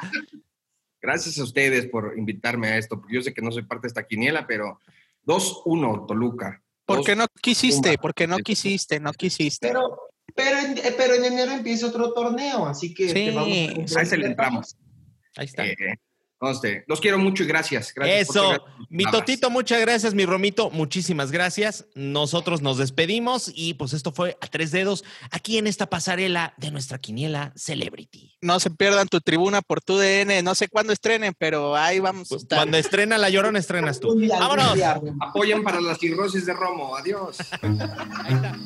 S5: Gracias a ustedes por invitarme a esto, porque yo sé que no soy parte de esta quiniela, pero 2-1 Toluca.
S3: ¿Por qué no quisiste? Porque no quisiste, no quisiste.
S2: Pero, pero, en, eh, pero en enero empieza otro torneo, así que
S3: Sí.
S2: te vamos a
S5: A ese le entramos.
S1: Ahí está.
S5: Eh, conste. los quiero mucho y gracias. gracias por
S1: Eso,
S5: ser-
S1: mi
S5: Nada más.
S1: Totito, muchas gracias, mi Romito, muchísimas gracias. Nosotros nos despedimos y pues esto fue a tres dedos aquí en esta pasarela de nuestra quiniela Celebrity.
S3: No se pierdan tu tribuna por tu DN. No sé cuándo estrenen, pero ahí vamos a estar.
S1: Cuando estrena La Llorona, estrenas tú. Vámonos.
S2: día.
S5: Apoyen para la cirrosis de Romo. Adiós.
S1: Ahí está.